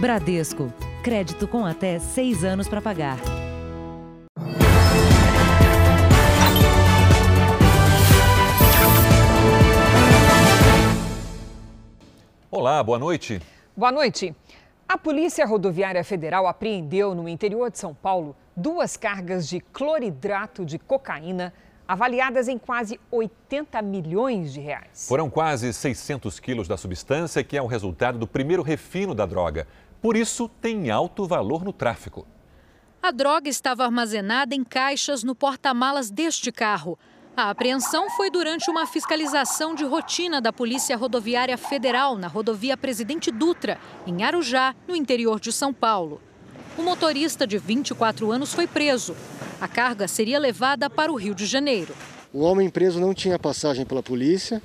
Bradesco. Crédito com até seis anos para pagar. Olá, boa noite. Boa noite. A Polícia Rodoviária Federal apreendeu no interior de São Paulo duas cargas de cloridrato de cocaína avaliadas em quase 80 milhões de reais. Foram quase 600 quilos da substância, que é o resultado do primeiro refino da droga. Por isso, tem alto valor no tráfico. A droga estava armazenada em caixas no porta-malas deste carro. A apreensão foi durante uma fiscalização de rotina da Polícia Rodoviária Federal na rodovia Presidente Dutra, em Arujá, no interior de São Paulo. O motorista de 24 anos foi preso. A carga seria levada para o Rio de Janeiro. O homem preso não tinha passagem pela polícia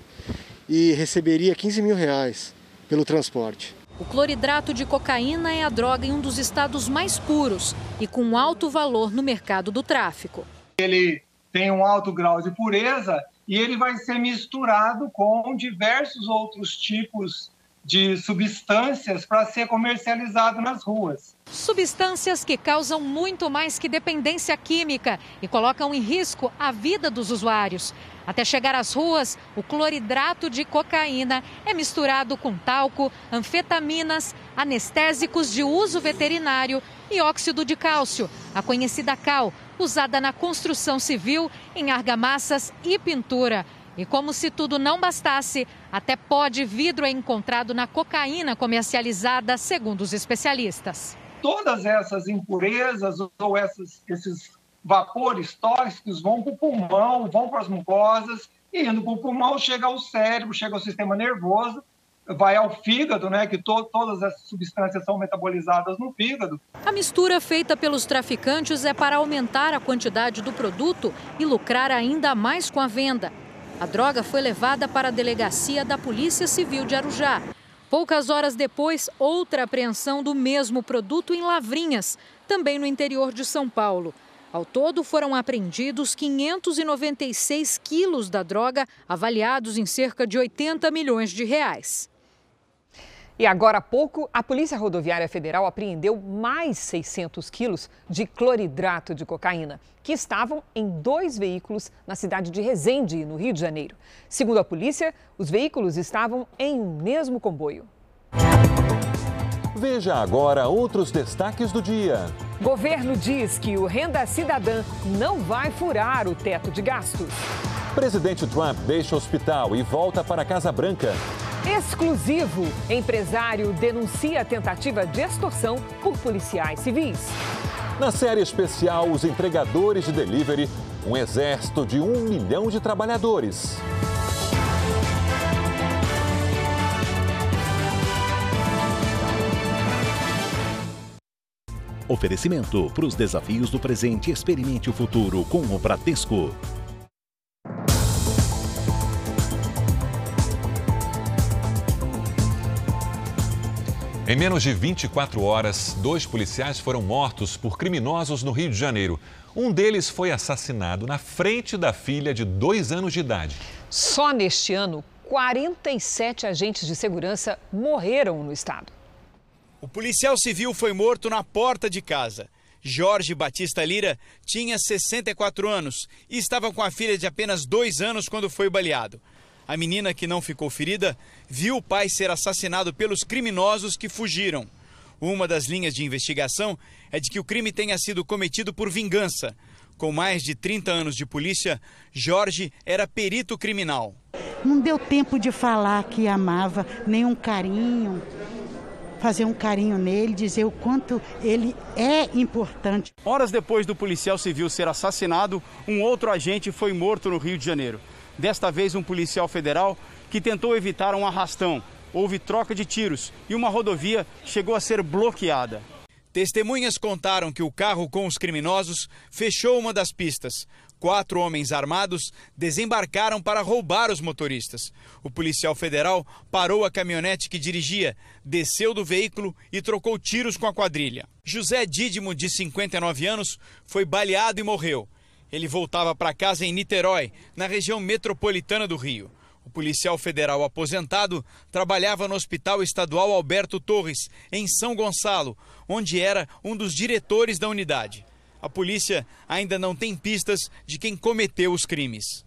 e receberia 15 mil reais pelo transporte. O cloridrato de cocaína é a droga em um dos estados mais puros e com alto valor no mercado do tráfico. Ele tem um alto grau de pureza e ele vai ser misturado com diversos outros tipos de substâncias para ser comercializado nas ruas. Substâncias que causam muito mais que dependência química e colocam em risco a vida dos usuários. Até chegar às ruas, o cloridrato de cocaína é misturado com talco, anfetaminas, anestésicos de uso veterinário e óxido de cálcio, a conhecida cal, usada na construção civil, em argamassas e pintura. E como se tudo não bastasse, até pó de vidro é encontrado na cocaína comercializada, segundo os especialistas. Todas essas impurezas ou essas, esses vapores tóxicos vão para o pulmão, vão para as mucosas, e indo para o pulmão chega ao cérebro, chega ao sistema nervoso, vai ao fígado, né, que to todas as substâncias são metabolizadas no fígado. A mistura feita pelos traficantes é para aumentar a quantidade do produto e lucrar ainda mais com a venda. A droga foi levada para a delegacia da Polícia Civil de Arujá. Poucas horas depois, outra apreensão do mesmo produto em Lavrinhas, também no interior de São Paulo. Ao todo, foram apreendidos 596 quilos da droga, avaliados em cerca de 80 milhões de reais. E agora há pouco, a Polícia Rodoviária Federal apreendeu mais 600 quilos de cloridrato de cocaína, que estavam em dois veículos na cidade de Resende, no Rio de Janeiro. Segundo a polícia, os veículos estavam em um mesmo comboio. Veja agora outros destaques do dia. Governo diz que o Renda Cidadã não vai furar o teto de gastos. Presidente Trump deixa o hospital e volta para a Casa Branca. Exclusivo: empresário denuncia tentativa de extorsão por policiais civis. Na série especial, os entregadores de delivery, um exército de um milhão de trabalhadores. Oferecimento para os desafios do presente, experimente o futuro com o Bradesco. Em menos de 24 horas, dois policiais foram mortos por criminosos no Rio de Janeiro. Um deles foi assassinado na frente da filha de dois anos de idade. Só neste ano, 47 agentes de segurança morreram no estado. O policial civil foi morto na porta de casa. Jorge Batista Lira tinha 64 anos e estava com a filha de apenas dois anos quando foi baleado. A menina, que não ficou ferida, viu o pai ser assassinado pelos criminosos que fugiram. Uma das linhas de investigação é de que o crime tenha sido cometido por vingança. Com mais de 30 anos de polícia, Jorge era perito criminal. Não deu tempo de falar que amava, nem um carinho, fazer um carinho nele, dizer o quanto ele é importante. Horas depois do policial civil ser assassinado, um outro agente foi morto no Rio de Janeiro. Desta vez, um policial federal que tentou evitar um arrastão. Houve troca de tiros e uma rodovia chegou a ser bloqueada. Testemunhas contaram que o carro com os criminosos fechou uma das pistas. Quatro homens armados desembarcaram para roubar os motoristas. O policial federal parou a caminhonete que dirigia, desceu do veículo e trocou tiros com a quadrilha. José Dídimo, de 59 anos, foi baleado e morreu. Ele voltava para casa em Niterói, na região metropolitana do Rio. O policial federal aposentado trabalhava no Hospital Estadual Alberto Torres, em São Gonçalo, onde era um dos diretores da unidade. A polícia ainda não tem pistas de quem cometeu os crimes.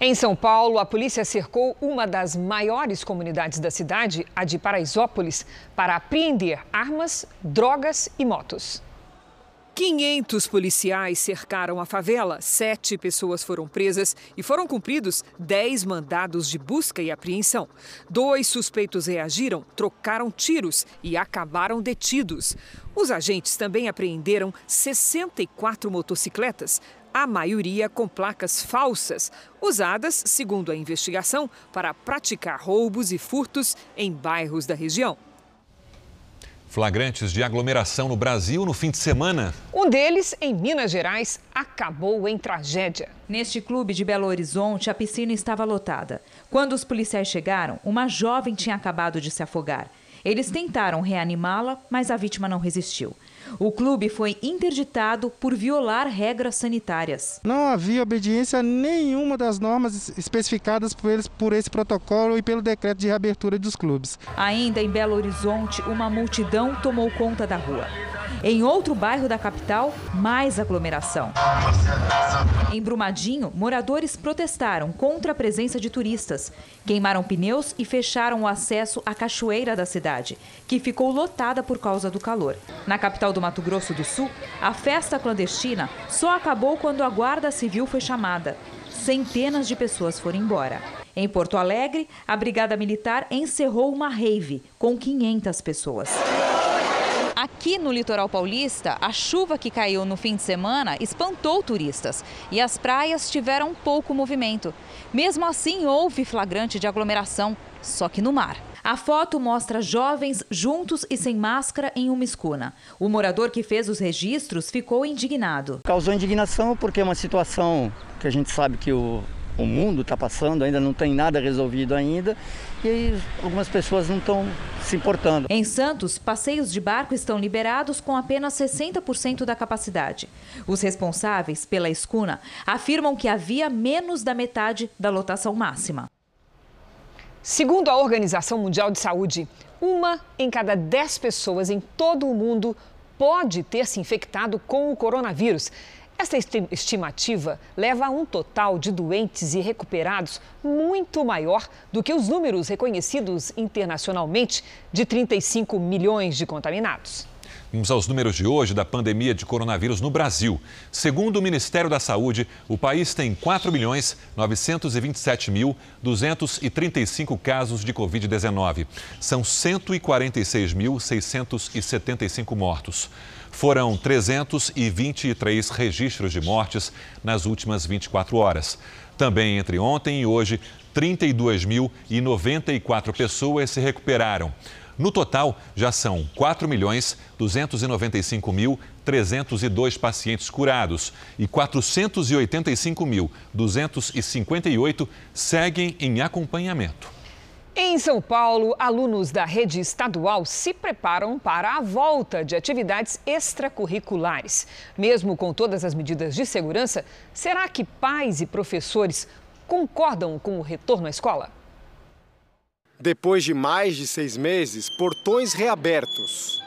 Em São Paulo, a polícia cercou uma das maiores comunidades da cidade, a de Paraisópolis, para apreender armas, drogas e motos. 500 policiais cercaram a favela, sete pessoas foram presas e foram cumpridos 10 mandados de busca e apreensão. Dois suspeitos reagiram, trocaram tiros e acabaram detidos. Os agentes também apreenderam 64 motocicletas, a maioria com placas falsas, usadas, segundo a investigação, para praticar roubos e furtos em bairros da região. Flagrantes de aglomeração no Brasil no fim de semana. Um deles, em Minas Gerais, acabou em tragédia. Neste clube de Belo Horizonte, a piscina estava lotada. Quando os policiais chegaram, uma jovem tinha acabado de se afogar. Eles tentaram reanimá-la, mas a vítima não resistiu. O clube foi interditado por violar regras sanitárias. Não havia obediência a nenhuma das normas especificadas por, eles, por esse protocolo e pelo decreto de reabertura dos clubes. Ainda em Belo Horizonte, uma multidão tomou conta da rua. Em outro bairro da capital, mais aglomeração. Em Brumadinho, moradores protestaram contra a presença de turistas. Queimaram pneus e fecharam o acesso à cachoeira da cidade, que ficou lotada por causa do calor. Na capital do Mato Grosso do Sul, a festa clandestina só acabou quando a Guarda Civil foi chamada. Centenas de pessoas foram embora. Em Porto Alegre, a Brigada Militar encerrou uma rave com 500 pessoas. Aqui no litoral paulista, a chuva que caiu no fim de semana espantou turistas e as praias tiveram pouco movimento. Mesmo assim, houve flagrante de aglomeração, só que no mar. A foto mostra jovens juntos e sem máscara em uma escuna. O morador que fez os registros ficou indignado. Causou indignação porque é uma situação que a gente sabe que o, o mundo está passando, ainda não tem nada resolvido ainda e aí algumas pessoas não estão se importando. Em Santos, passeios de barco estão liberados com apenas 60% da capacidade. Os responsáveis pela escuna afirmam que havia menos da metade da lotação máxima. Segundo a Organização Mundial de Saúde, uma em cada dez pessoas em todo o mundo pode ter se infectado com o coronavírus. Esta estimativa leva a um total de doentes e recuperados muito maior do que os números reconhecidos internacionalmente de 35 milhões de contaminados. Vamos aos números de hoje da pandemia de coronavírus no Brasil. Segundo o Ministério da Saúde, o país tem 4 milhões 927 mil 235 casos de Covid-19. São 146.675 mortos. Foram 323 registros de mortes nas últimas 24 horas. Também entre ontem e hoje, 32.094 pessoas se recuperaram. No total, já são 4 milhões 295 mil 302 pacientes curados e 485.258 seguem em acompanhamento. Em São Paulo, alunos da rede estadual se preparam para a volta de atividades extracurriculares. Mesmo com todas as medidas de segurança, será que pais e professores concordam com o retorno à escola? Depois de mais de seis meses, portões reabertos.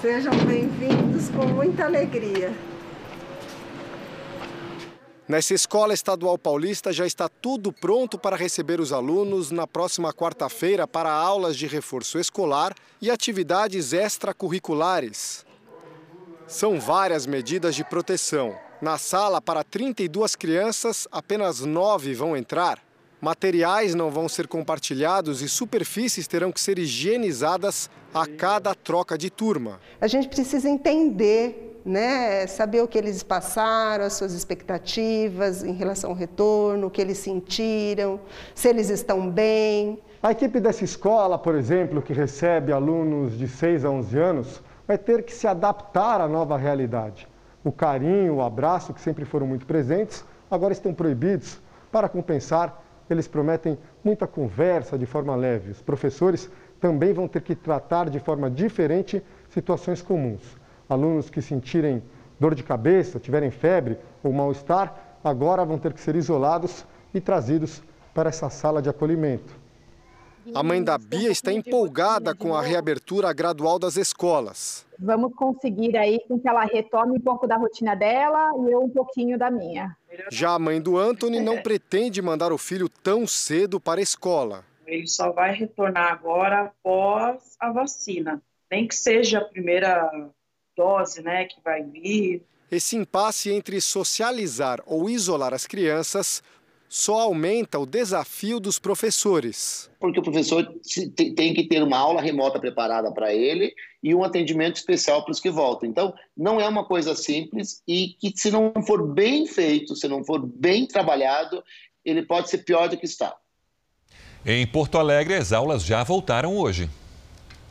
Sejam bem-vindos com muita alegria. Nessa escola estadual paulista já está tudo pronto para receber os alunos na próxima quarta-feira para aulas de reforço escolar e atividades extracurriculares. São várias medidas de proteção. Na sala, para 32 crianças, apenas nove vão entrar. Materiais não vão ser compartilhados e superfícies terão que ser higienizadas a cada troca de turma. A gente precisa entender né, saber o que eles passaram, as suas expectativas em relação ao retorno, o que eles sentiram, se eles estão bem. A equipe dessa escola, por exemplo, que recebe alunos de 6 a 11 anos, vai ter que se adaptar à nova realidade. O carinho, o abraço, que sempre foram muito presentes, agora estão proibidos. Para compensar, eles prometem muita conversa de forma leve. Os professores também vão ter que tratar de forma diferente situações comuns. Alunos que sentirem dor de cabeça, tiverem febre ou mal-estar, agora vão ter que ser isolados e trazidos para essa sala de acolhimento. A mãe da Bia está empolgada com a reabertura gradual das escolas. Vamos conseguir aí com que ela retome um pouco da rotina dela e eu um pouquinho da minha. Já a mãe do Anthony não pretende mandar o filho tão cedo para a escola. Ele só vai retornar agora após a vacina, nem que seja a primeira dose, né, que vai vir. Esse impasse entre socializar ou isolar as crianças só aumenta o desafio dos professores. Porque o professor tem que ter uma aula remota preparada para ele e um atendimento especial para os que voltam. Então, não é uma coisa simples e que, se não for bem feito, se não for bem trabalhado, ele pode ser pior do que está. Em Porto Alegre, as aulas já voltaram hoje.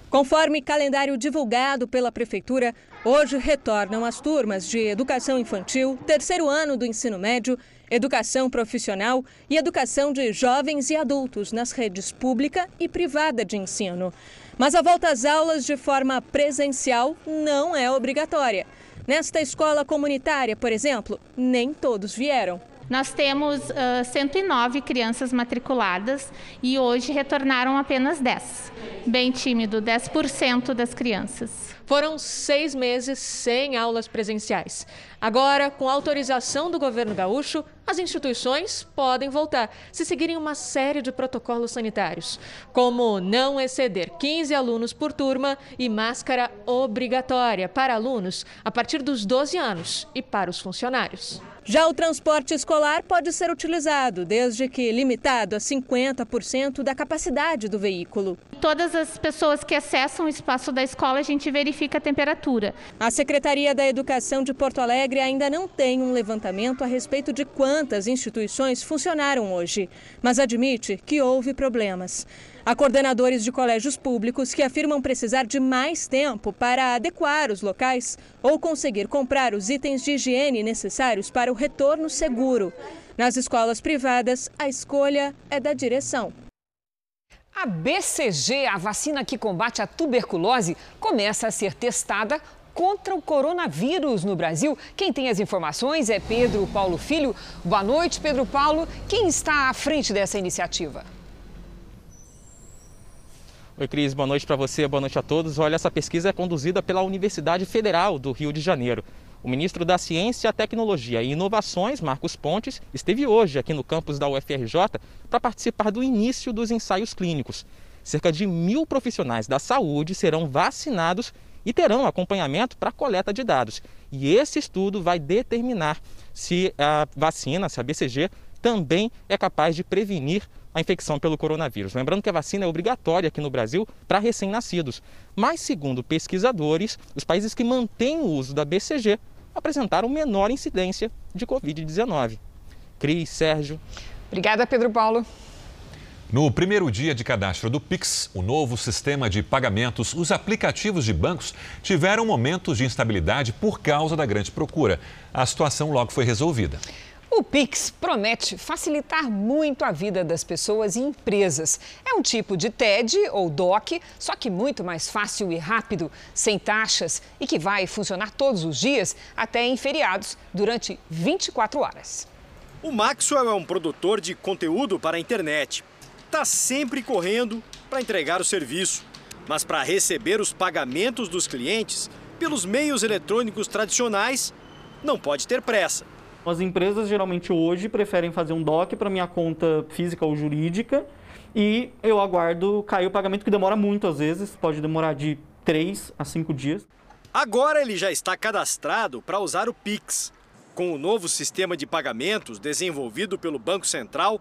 Conforme calendário divulgado pela Prefeitura, hoje retornam as turmas de Educação Infantil, terceiro ano do ensino médio educação profissional e educação de jovens e adultos nas redes pública e privada de ensino. Mas a volta às aulas de forma presencial não é obrigatória. Nesta escola comunitária, por exemplo, nem todos vieram. Nós temos uh, 109 crianças matriculadas e hoje retornaram apenas 10. Bem tímido, 10% das crianças. Foram seis meses sem aulas presenciais. Agora, com autorização do governo gaúcho, as instituições podem voltar se seguirem uma série de protocolos sanitários, como não exceder 15 alunos por turma e máscara obrigatória para alunos a partir dos 12 anos e para os funcionários. Já o transporte escolar pode ser utilizado, desde que limitado a 50% da capacidade do veículo. Todas as pessoas que acessam o espaço da escola, a gente verifica a temperatura. A Secretaria da Educação de Porto Alegre ainda não tem um levantamento a respeito de quantas instituições funcionaram hoje, mas admite que houve problemas. Há coordenadores de colégios públicos que afirmam precisar de mais tempo para adequar os locais ou conseguir comprar os itens de higiene necessários para o retorno seguro. Nas escolas privadas, a escolha é da direção. A BCG, a vacina que combate a tuberculose, começa a ser testada contra o coronavírus no Brasil. Quem tem as informações é Pedro Paulo Filho. Boa noite, Pedro Paulo. Quem está à frente dessa iniciativa? Oi, Cris, boa noite para você, boa noite a todos. Olha, essa pesquisa é conduzida pela Universidade Federal do Rio de Janeiro. O ministro da Ciência, Tecnologia e Inovações, Marcos Pontes, esteve hoje aqui no campus da UFRJ para participar do início dos ensaios clínicos. Cerca de mil profissionais da saúde serão vacinados e terão acompanhamento para coleta de dados. E esse estudo vai determinar se a vacina, se a BCG, também é capaz de prevenir a infecção pelo coronavírus. Lembrando que a vacina é obrigatória aqui no Brasil para recém-nascidos. Mas, segundo pesquisadores, os países que mantêm o uso da BCG apresentaram menor incidência de Covid-19. Cris, Sérgio. Obrigada, Pedro Paulo. No primeiro dia de cadastro do Pix, o novo sistema de pagamentos, os aplicativos de bancos tiveram momentos de instabilidade por causa da grande procura. A situação logo foi resolvida. O Pix promete facilitar muito a vida das pessoas e empresas. É um tipo de TED ou DOC, só que muito mais fácil e rápido, sem taxas e que vai funcionar todos os dias, até em feriados, durante 24 horas. O Maxwell é um produtor de conteúdo para a internet. Está sempre correndo para entregar o serviço, mas para receber os pagamentos dos clientes pelos meios eletrônicos tradicionais, não pode ter pressa. As empresas geralmente hoje preferem fazer um DOC para minha conta física ou jurídica e eu aguardo cair o pagamento que demora muito às vezes, pode demorar de 3 a 5 dias. Agora ele já está cadastrado para usar o Pix. Com o novo sistema de pagamentos desenvolvido pelo Banco Central,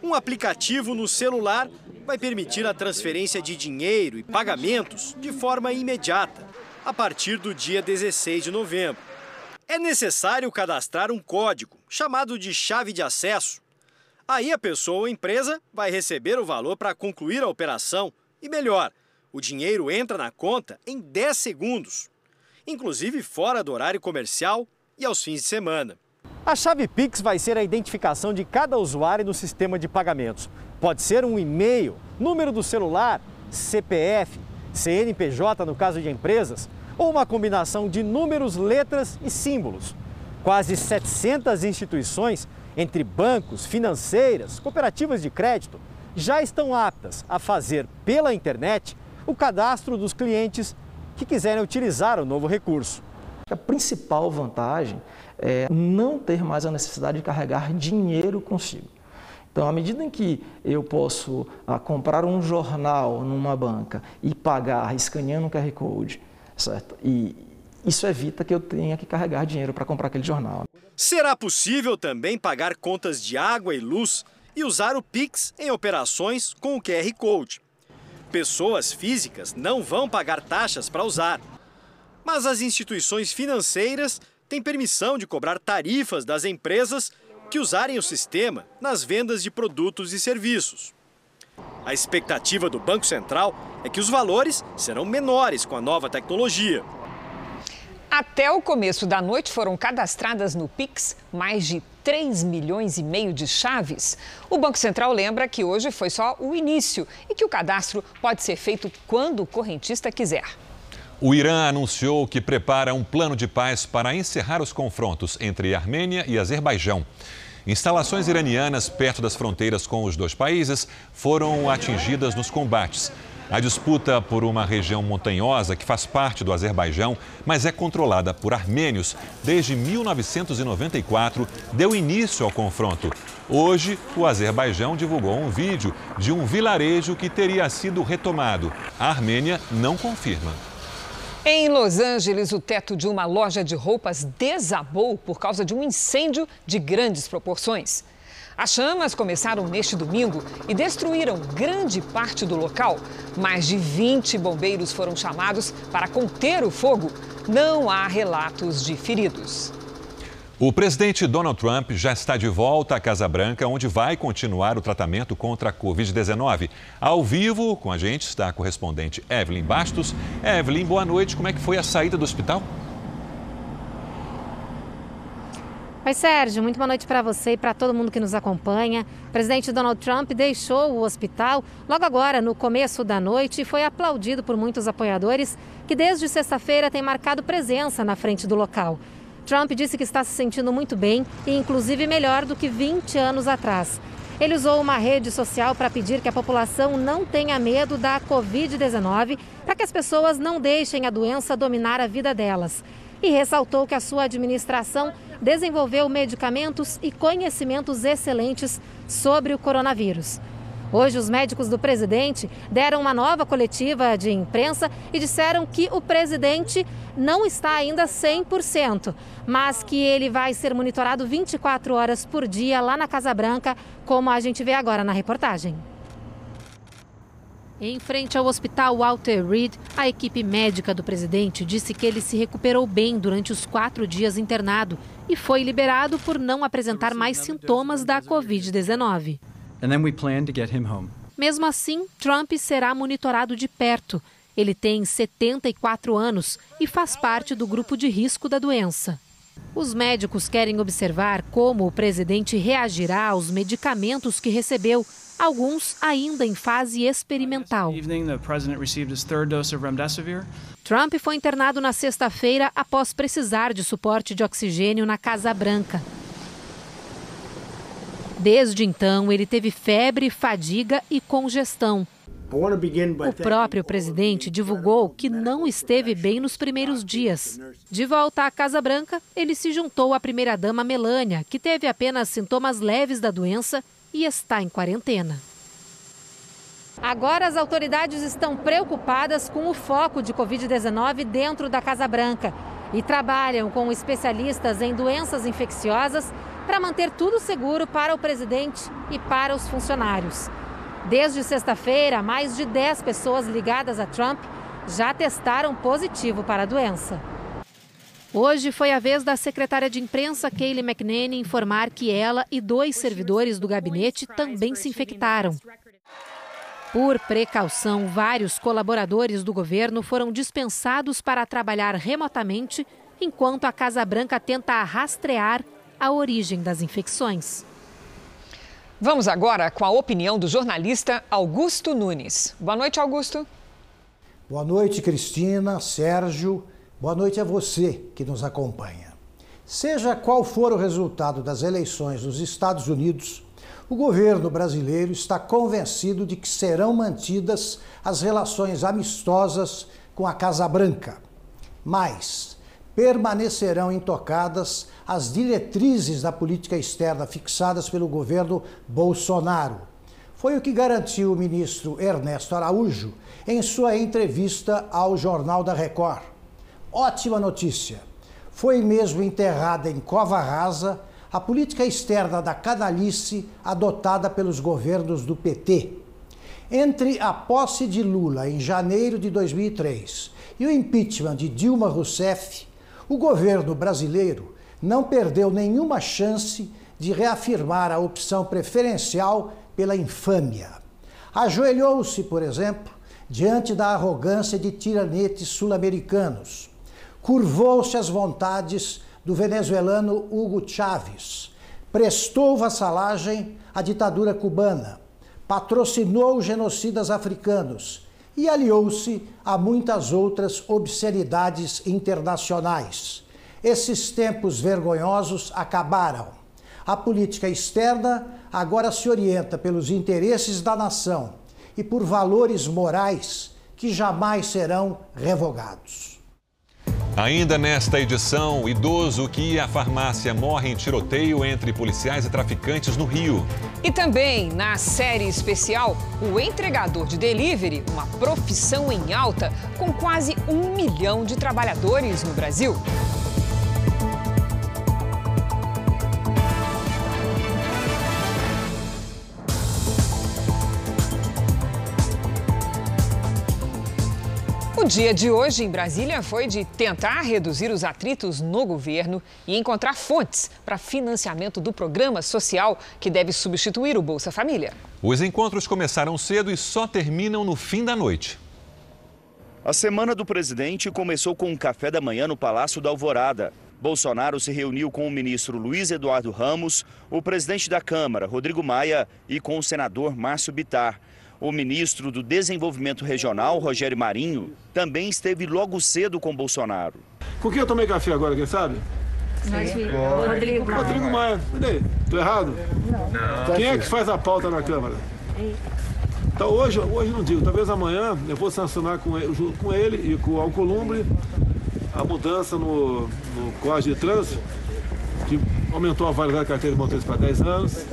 um aplicativo no celular vai permitir a transferência de dinheiro e pagamentos de forma imediata, a partir do dia 16 de novembro é necessário cadastrar um código, chamado de chave de acesso. Aí a pessoa ou empresa vai receber o valor para concluir a operação e, melhor, o dinheiro entra na conta em 10 segundos, inclusive fora do horário comercial e aos fins de semana. A chave Pix vai ser a identificação de cada usuário no sistema de pagamentos. Pode ser um e-mail, número do celular, CPF, CNPJ no caso de empresas, ou uma combinação de números, letras e símbolos. Quase 700 instituições entre bancos, financeiras, cooperativas de crédito já estão aptas a fazer pela internet o cadastro dos clientes que quiserem utilizar o novo recurso. A principal vantagem é não ter mais a necessidade de carregar dinheiro consigo. Então, à medida em que eu posso ah, comprar um jornal numa banca e pagar escaneando um QR Code, certo? E isso evita que eu tenha que carregar dinheiro para comprar aquele jornal. Será possível também pagar contas de água e luz e usar o Pix em operações com o QR Code. Pessoas físicas não vão pagar taxas para usar, mas as instituições financeiras têm permissão de cobrar tarifas das empresas que usarem o sistema nas vendas de produtos e serviços. A expectativa do Banco Central é que os valores serão menores com a nova tecnologia. Até o começo da noite foram cadastradas no Pix mais de 3 milhões e meio de chaves. O Banco Central lembra que hoje foi só o início e que o cadastro pode ser feito quando o correntista quiser. O Irã anunciou que prepara um plano de paz para encerrar os confrontos entre Armênia e Azerbaijão. Instalações iranianas perto das fronteiras com os dois países foram atingidas nos combates. A disputa por uma região montanhosa que faz parte do Azerbaijão, mas é controlada por armênios desde 1994, deu início ao confronto. Hoje, o Azerbaijão divulgou um vídeo de um vilarejo que teria sido retomado. A Armênia não confirma. Em Los Angeles, o teto de uma loja de roupas desabou por causa de um incêndio de grandes proporções. As chamas começaram neste domingo e destruíram grande parte do local. Mais de 20 bombeiros foram chamados para conter o fogo. Não há relatos de feridos. O presidente Donald Trump já está de volta à Casa Branca, onde vai continuar o tratamento contra a Covid-19. Ao vivo, com a gente está a correspondente Evelyn Bastos. Evelyn, boa noite. Como é que foi a saída do hospital? Oi, Sérgio. Muito boa noite para você e para todo mundo que nos acompanha. O presidente Donald Trump deixou o hospital logo agora, no começo da noite, e foi aplaudido por muitos apoiadores que, desde sexta-feira, têm marcado presença na frente do local. Trump disse que está se sentindo muito bem e, inclusive, melhor do que 20 anos atrás. Ele usou uma rede social para pedir que a população não tenha medo da Covid-19, para que as pessoas não deixem a doença dominar a vida delas. E ressaltou que a sua administração desenvolveu medicamentos e conhecimentos excelentes sobre o coronavírus. Hoje, os médicos do presidente deram uma nova coletiva de imprensa e disseram que o presidente não está ainda 100%, mas que ele vai ser monitorado 24 horas por dia lá na Casa Branca, como a gente vê agora na reportagem. Em frente ao hospital Walter Reed, a equipe médica do presidente disse que ele se recuperou bem durante os quatro dias internado e foi liberado por não apresentar mais sintomas da Covid-19. Mesmo assim, Trump será monitorado de perto. Ele tem 74 anos e faz parte do grupo de risco da doença. Os médicos querem observar como o presidente reagirá aos medicamentos que recebeu alguns ainda em fase experimental. Trump foi internado na sexta-feira após precisar de suporte de oxigênio na Casa Branca. Desde então, ele teve febre, fadiga e congestão. O próprio presidente divulgou que não esteve bem nos primeiros dias. De volta à Casa Branca, ele se juntou à primeira-dama Melania, que teve apenas sintomas leves da doença e está em quarentena. Agora as autoridades estão preocupadas com o foco de Covid-19 dentro da Casa Branca e trabalham com especialistas em doenças infecciosas para manter tudo seguro para o presidente e para os funcionários. Desde sexta-feira, mais de 10 pessoas ligadas a Trump já testaram positivo para a doença. Hoje foi a vez da secretária de imprensa Kayleigh McEnany informar que ela e dois servidores do gabinete também se infectaram. Por precaução, vários colaboradores do governo foram dispensados para trabalhar remotamente, enquanto a Casa Branca tenta rastrear a origem das infecções. Vamos agora com a opinião do jornalista Augusto Nunes. Boa noite, Augusto. Boa noite, Cristina, Sérgio. Boa noite a você que nos acompanha. Seja qual for o resultado das eleições nos Estados Unidos, o governo brasileiro está convencido de que serão mantidas as relações amistosas com a Casa Branca. Mas permanecerão intocadas as diretrizes da política externa fixadas pelo governo Bolsonaro. Foi o que garantiu o ministro Ernesto Araújo em sua entrevista ao Jornal da Record. Ótima notícia! Foi mesmo enterrada em cova rasa a política externa da canalice adotada pelos governos do PT. Entre a posse de Lula em janeiro de 2003 e o impeachment de Dilma Rousseff, o governo brasileiro não perdeu nenhuma chance de reafirmar a opção preferencial pela infâmia. Ajoelhou-se, por exemplo, diante da arrogância de tiranetes sul-americanos. Curvou-se às vontades do venezuelano Hugo Chávez. Prestou vassalagem à ditadura cubana. Patrocinou genocidas africanos e aliou-se a muitas outras obscenidades internacionais. Esses tempos vergonhosos acabaram. A política externa agora se orienta pelos interesses da nação e por valores morais que jamais serão revogados. Ainda nesta edição, o idoso que ia à farmácia morre em tiroteio entre policiais e traficantes no Rio. E também, na série especial, o entregador de delivery, uma profissão em alta, com quase um milhão de trabalhadores no Brasil. Dia de hoje em Brasília foi de tentar reduzir os atritos no governo e encontrar fontes para financiamento do programa social que deve substituir o Bolsa Família. Os encontros começaram cedo e só terminam no fim da noite. A semana do presidente começou com um café da manhã no Palácio da Alvorada. Bolsonaro se reuniu com o ministro Luiz Eduardo Ramos, o presidente da Câmara, Rodrigo Maia, e com o senador Márcio Bitar. O ministro do Desenvolvimento Regional, Rogério Marinho, também esteve logo cedo com Bolsonaro. Com quem eu tomei café agora, quem sabe? Rodrigo Maia. Rodrigo Maia. Cadê? Tô errado? Não. Quem é que faz a pauta na Câmara? Então hoje, hoje não digo, talvez amanhã eu vou sancionar com ele, junto com ele e com o Alcolumbre a mudança no, no Código de Trânsito que aumentou a validade da carteira de motorista para 10 anos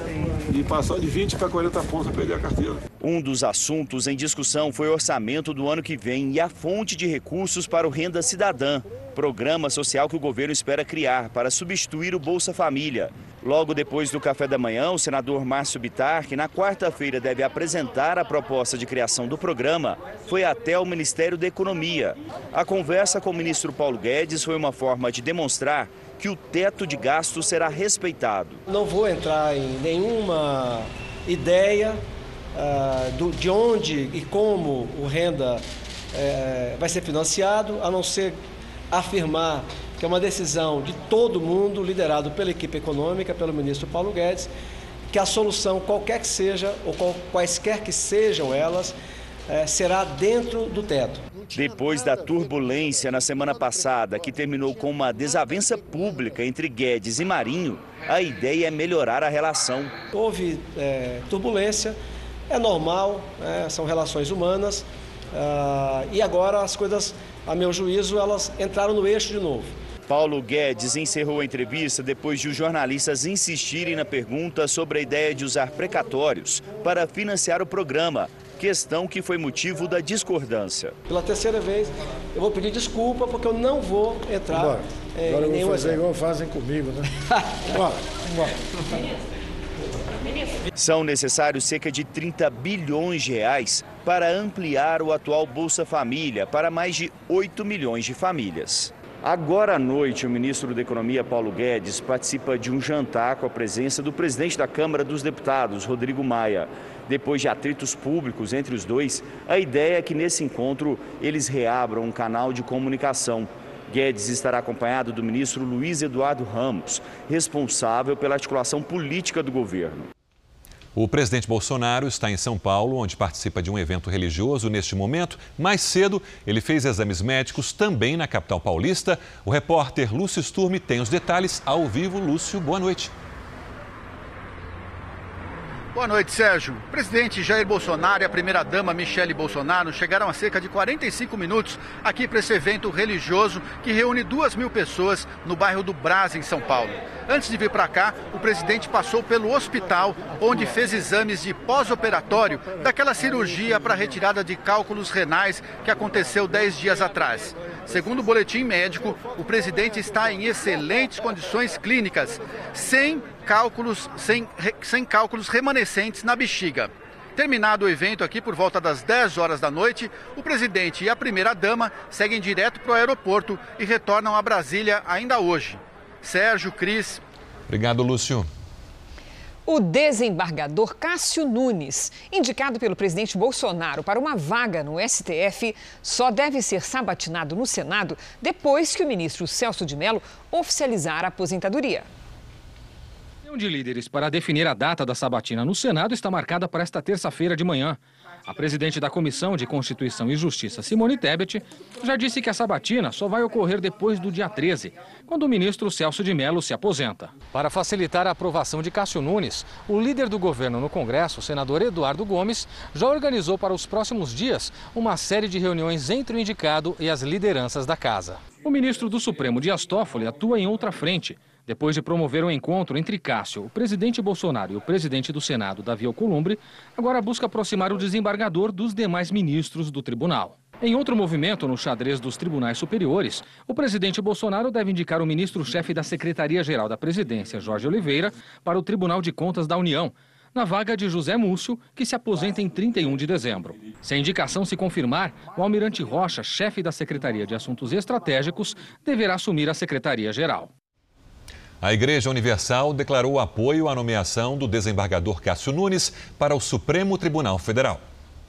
e passou de 20 para 40 pontos para perder a carteira. Um dos assuntos em discussão foi o orçamento do ano que vem e a fonte de recursos para o Renda Cidadã, programa social que o governo espera criar para substituir o Bolsa Família. Logo depois do café da manhã, o senador Márcio Bitar, que na quarta-feira deve apresentar a proposta de criação do programa, foi até o Ministério da Economia. A conversa com o ministro Paulo Guedes foi uma forma de demonstrar que o teto de gastos será respeitado. Não vou entrar em nenhuma ideia uh, do, de onde e como o renda uh, vai ser financiado, a não ser afirmar que é uma decisão de todo mundo, liderado pela equipe econômica, pelo ministro Paulo Guedes, que a solução, qualquer que seja, ou quaisquer que sejam elas, é, será dentro do teto. Depois da turbulência na semana passada, que terminou com uma desavença pública entre Guedes e Marinho, a ideia é melhorar a relação. Houve é, turbulência, é normal, é, são relações humanas, uh, e agora as coisas, a meu juízo, elas entraram no eixo de novo. Paulo Guedes encerrou a entrevista depois de os jornalistas insistirem na pergunta sobre a ideia de usar precatórios para financiar o programa, questão que foi motivo da discordância. Pela terceira vez, eu vou pedir desculpa porque eu não vou entrar Bora. É, Agora eu vou fazer exemplo. igual fazem comigo, né? Bora, bora. São necessários cerca de 30 bilhões de reais para ampliar o atual Bolsa Família para mais de 8 milhões de famílias. Agora à noite, o ministro da Economia, Paulo Guedes, participa de um jantar com a presença do presidente da Câmara dos Deputados, Rodrigo Maia. Depois de atritos públicos entre os dois, a ideia é que nesse encontro eles reabram um canal de comunicação. Guedes estará acompanhado do ministro Luiz Eduardo Ramos, responsável pela articulação política do governo. O presidente Bolsonaro está em São Paulo, onde participa de um evento religioso neste momento. Mais cedo, ele fez exames médicos também na capital paulista. O repórter Lúcio Sturme tem os detalhes ao vivo. Lúcio, boa noite. Boa noite, Sérgio. Presidente Jair Bolsonaro e a primeira-dama Michele Bolsonaro chegaram há cerca de 45 minutos aqui para esse evento religioso que reúne duas mil pessoas no bairro do Brás, em São Paulo. Antes de vir para cá, o presidente passou pelo hospital, onde fez exames de pós-operatório daquela cirurgia para retirada de cálculos renais que aconteceu dez dias atrás. Segundo o boletim médico, o presidente está em excelentes condições clínicas, sem cálculos, sem, sem cálculos remanescentes na bexiga. Terminado o evento aqui por volta das 10 horas da noite, o presidente e a primeira-dama seguem direto para o aeroporto e retornam a Brasília ainda hoje. Sérgio, Cris. Obrigado, Lúcio. O desembargador Cássio Nunes, indicado pelo presidente Bolsonaro para uma vaga no STF, só deve ser sabatinado no Senado depois que o ministro Celso de Mello oficializar a aposentadoria reunião de líderes para definir a data da sabatina no Senado está marcada para esta terça-feira de manhã. A presidente da Comissão de Constituição e Justiça, Simone Tebet, já disse que a sabatina só vai ocorrer depois do dia 13, quando o ministro Celso de Mello se aposenta. Para facilitar a aprovação de Cássio Nunes, o líder do governo no Congresso, o senador Eduardo Gomes, já organizou para os próximos dias uma série de reuniões entre o indicado e as lideranças da casa. O ministro do Supremo, Dias Toffoli, atua em outra frente. Depois de promover um encontro entre Cássio, o presidente Bolsonaro e o presidente do Senado, Davi Alcolumbre, agora busca aproximar o desembargador dos demais ministros do tribunal. Em outro movimento no xadrez dos tribunais superiores, o presidente Bolsonaro deve indicar o ministro-chefe da Secretaria-Geral da Presidência, Jorge Oliveira, para o Tribunal de Contas da União, na vaga de José Múcio, que se aposenta em 31 de dezembro. Se a indicação se confirmar, o almirante Rocha, chefe da Secretaria de Assuntos Estratégicos, deverá assumir a Secretaria-Geral. A Igreja Universal declarou apoio à nomeação do desembargador Cássio Nunes para o Supremo Tribunal Federal.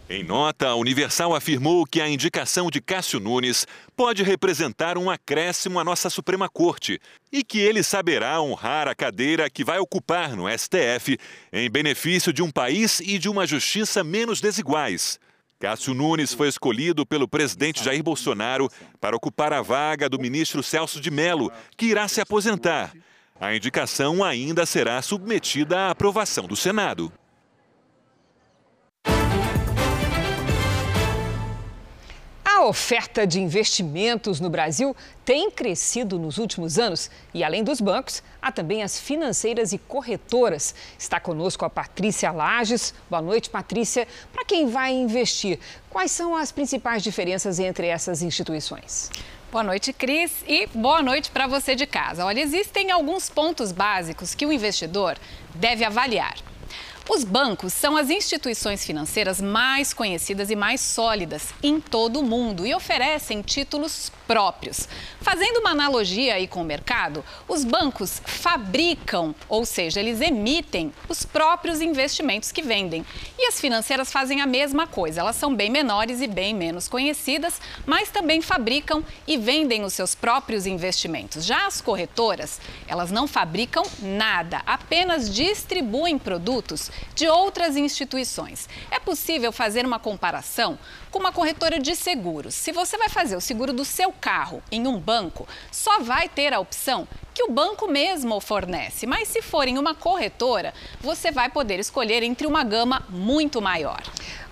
Em nota, a Universal afirmou que a indicação de Cássio Nunes pode representar um acréscimo à nossa Suprema Corte e que ele saberá honrar a cadeira que vai ocupar no STF em benefício de um país e de uma justiça menos desiguais. Cássio Nunes foi escolhido pelo presidente Jair Bolsonaro para ocupar a vaga do ministro Celso de Mello, que irá se aposentar. A indicação ainda será submetida à aprovação do Senado. A oferta de investimentos no Brasil tem crescido nos últimos anos e, além dos bancos, há também as financeiras e corretoras. Está conosco a Patrícia Lages. Boa noite, Patrícia. Para quem vai investir, quais são as principais diferenças entre essas instituições? Boa noite, Cris, e boa noite para você de casa. Olha, existem alguns pontos básicos que o investidor deve avaliar. Os bancos são as instituições financeiras mais conhecidas e mais sólidas em todo o mundo e oferecem títulos próprios. Fazendo uma analogia aí com o mercado, os bancos fabricam, ou seja, eles emitem os próprios investimentos que vendem. E as financeiras fazem a mesma coisa. Elas são bem menores e bem menos conhecidas, mas também fabricam e vendem os seus próprios investimentos. Já as corretoras, elas não fabricam nada, apenas distribuem produtos de outras instituições. É possível fazer uma comparação com uma corretora de seguros. Se você vai fazer o seguro do seu carro em um banco, só vai ter a opção que o banco mesmo fornece. Mas se for em uma corretora, você vai poder escolher entre uma gama muito maior.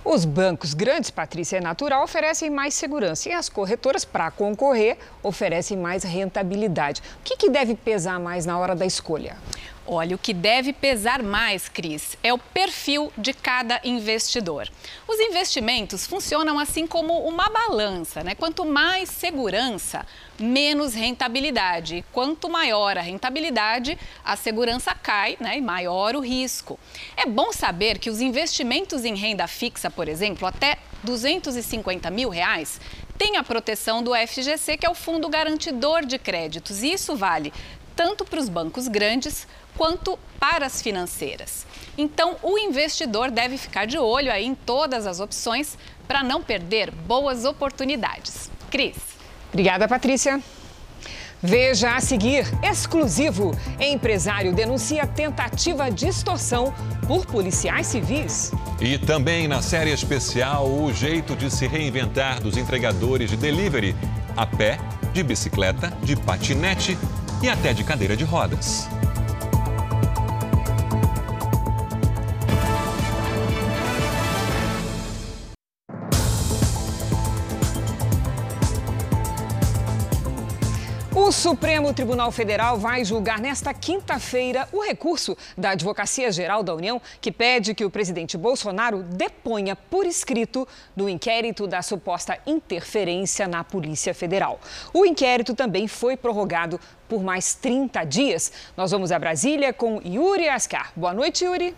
Os bancos grandes, Patrícia, é natural, oferecem mais segurança e as corretoras, para concorrer, oferecem mais rentabilidade. O que, que deve pesar mais na hora da escolha? Olha, o que deve pesar mais, Cris, é o perfil de cada investidor. Os investimentos funcionam assim como uma balança, né? Quanto mais segurança, menos rentabilidade. Quanto maior a rentabilidade, a segurança cai né? e maior o risco. É bom saber que os investimentos em renda fixa, por exemplo, até 250 mil reais, têm a proteção do FGC, que é o Fundo Garantidor de Créditos. E isso vale tanto para os bancos grandes quanto para as financeiras. Então, o investidor deve ficar de olho aí em todas as opções para não perder boas oportunidades. Cris. Obrigada, Patrícia. Veja a seguir, exclusivo. Empresário denuncia tentativa de extorsão por policiais civis. E também na série especial, o jeito de se reinventar dos entregadores de delivery a pé, de bicicleta, de patinete e até de cadeira de rodas. O Supremo Tribunal Federal vai julgar nesta quinta-feira o recurso da Advocacia Geral da União que pede que o presidente Bolsonaro deponha por escrito no inquérito da suposta interferência na Polícia Federal. O inquérito também foi prorrogado por mais 30 dias. Nós vamos a Brasília com Yuri Ascar. Boa noite, Yuri.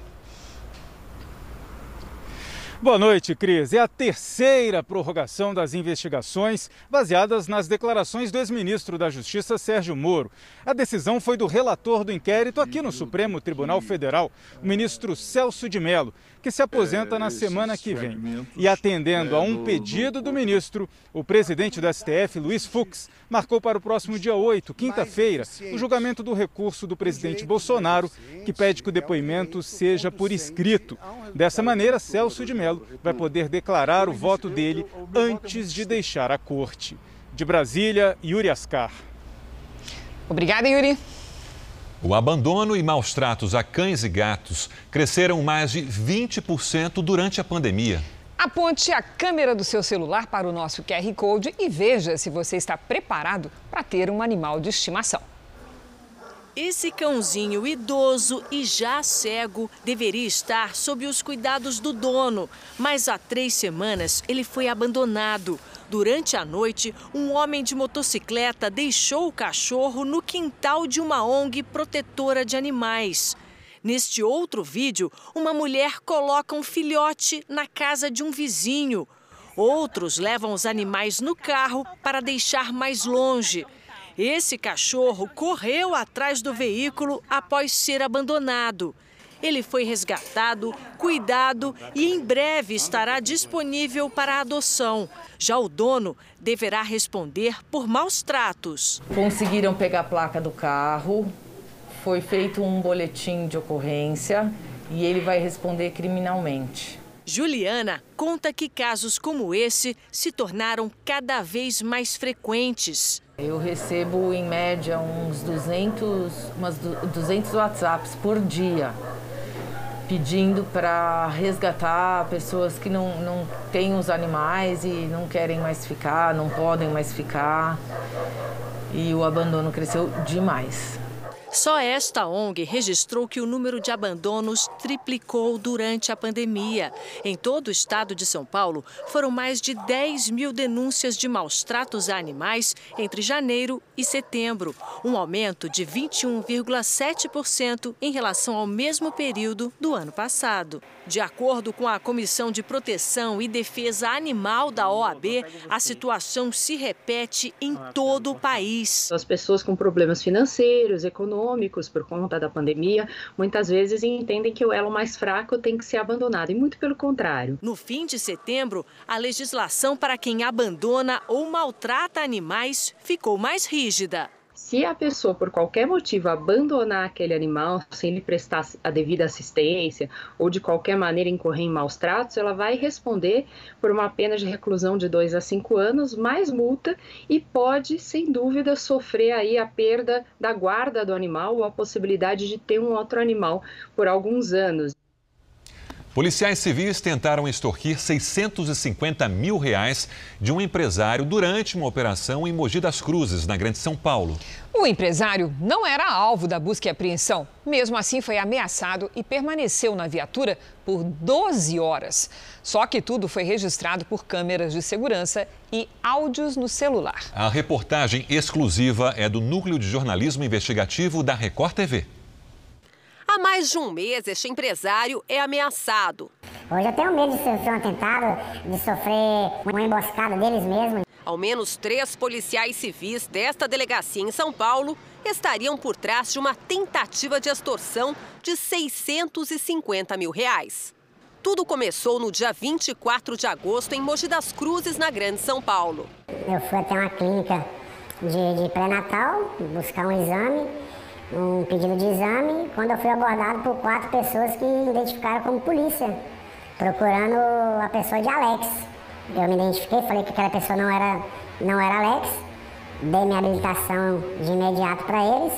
Boa noite, Cris. É a terceira prorrogação das investigações baseadas nas declarações do ex-ministro da Justiça, Sérgio Moro. A decisão foi do relator do inquérito aqui no Supremo Tribunal Federal, o ministro Celso de Mello, que se aposenta na semana que vem. E atendendo a um pedido do ministro, o presidente do STF, Luiz Fux, marcou para o próximo dia 8, quinta-feira, o julgamento do recurso do presidente Bolsonaro, que pede que o depoimento seja por escrito. Dessa maneira, Celso de Mello vai poder declarar o voto dele antes de deixar a corte. De Brasília, Yuri Ascar. Obrigada, Yuri. O abandono e maus tratos a cães e gatos cresceram mais de 20% durante a pandemia. Aponte a câmera do seu celular para o nosso QR Code e veja se você está preparado para ter um animal de estimação. Esse cãozinho idoso e já cego deveria estar sob os cuidados do dono, mas há três semanas ele foi abandonado. Durante a noite, um homem de motocicleta deixou o cachorro no quintal de uma ONG protetora de animais. Neste outro vídeo, uma mulher coloca um filhote na casa de um vizinho. Outros levam os animais no carro para deixar mais longe. Esse cachorro correu atrás do veículo após ser abandonado. Ele foi resgatado, cuidado e em breve estará disponível para adoção. Já o dono deverá responder por maus tratos. Conseguiram pegar a placa do carro, foi feito um boletim de ocorrência e ele vai responder criminalmente. Juliana conta que casos como esse se tornaram cada vez mais frequentes. Eu recebo em média uns 200, umas 200 WhatsApps por dia pedindo para resgatar pessoas que não, não têm os animais e não querem mais ficar, não podem mais ficar. E o abandono cresceu demais. Só esta ONG registrou que o número de abandonos triplicou durante a pandemia. Em todo o estado de São Paulo, foram mais de 10 mil denúncias de maus tratos a animais entre janeiro e setembro, um aumento de 21,7% em relação ao mesmo período do ano passado. De acordo com a Comissão de Proteção e Defesa Animal da OAB, a situação se repete em todo o país. As pessoas com problemas financeiros, econômicos por conta da pandemia, muitas vezes entendem que o elo mais fraco tem que ser abandonado, e muito pelo contrário. No fim de setembro, a legislação para quem abandona ou maltrata animais ficou mais rígida. Se a pessoa, por qualquer motivo, abandonar aquele animal sem lhe prestar a devida assistência ou de qualquer maneira incorrer em maus tratos, ela vai responder por uma pena de reclusão de 2 a 5 anos, mais multa e pode, sem dúvida, sofrer aí a perda da guarda do animal ou a possibilidade de ter um outro animal por alguns anos. Policiais civis tentaram extorquir 650 mil reais de um empresário durante uma operação em Mogi das Cruzes, na Grande São Paulo. O empresário não era alvo da busca e apreensão. Mesmo assim, foi ameaçado e permaneceu na viatura por 12 horas. Só que tudo foi registrado por câmeras de segurança e áudios no celular. A reportagem exclusiva é do Núcleo de Jornalismo Investigativo da Record TV. Há mais de um mês, este empresário é ameaçado. Hoje eu tenho medo de sofrer um atentado, de sofrer uma emboscada deles mesmos. Ao menos três policiais civis desta delegacia em São Paulo estariam por trás de uma tentativa de extorsão de 650 mil reais. Tudo começou no dia 24 de agosto em Mogi das Cruzes, na Grande São Paulo. Eu fui até uma clínica de, de pré-natal, buscar um exame, um pedido de exame, quando eu fui abordado por quatro pessoas que identificaram como polícia, procurando a pessoa de Alex. Eu me identifiquei, falei que aquela pessoa não era, não era Alex, dei minha habilitação de imediato para eles.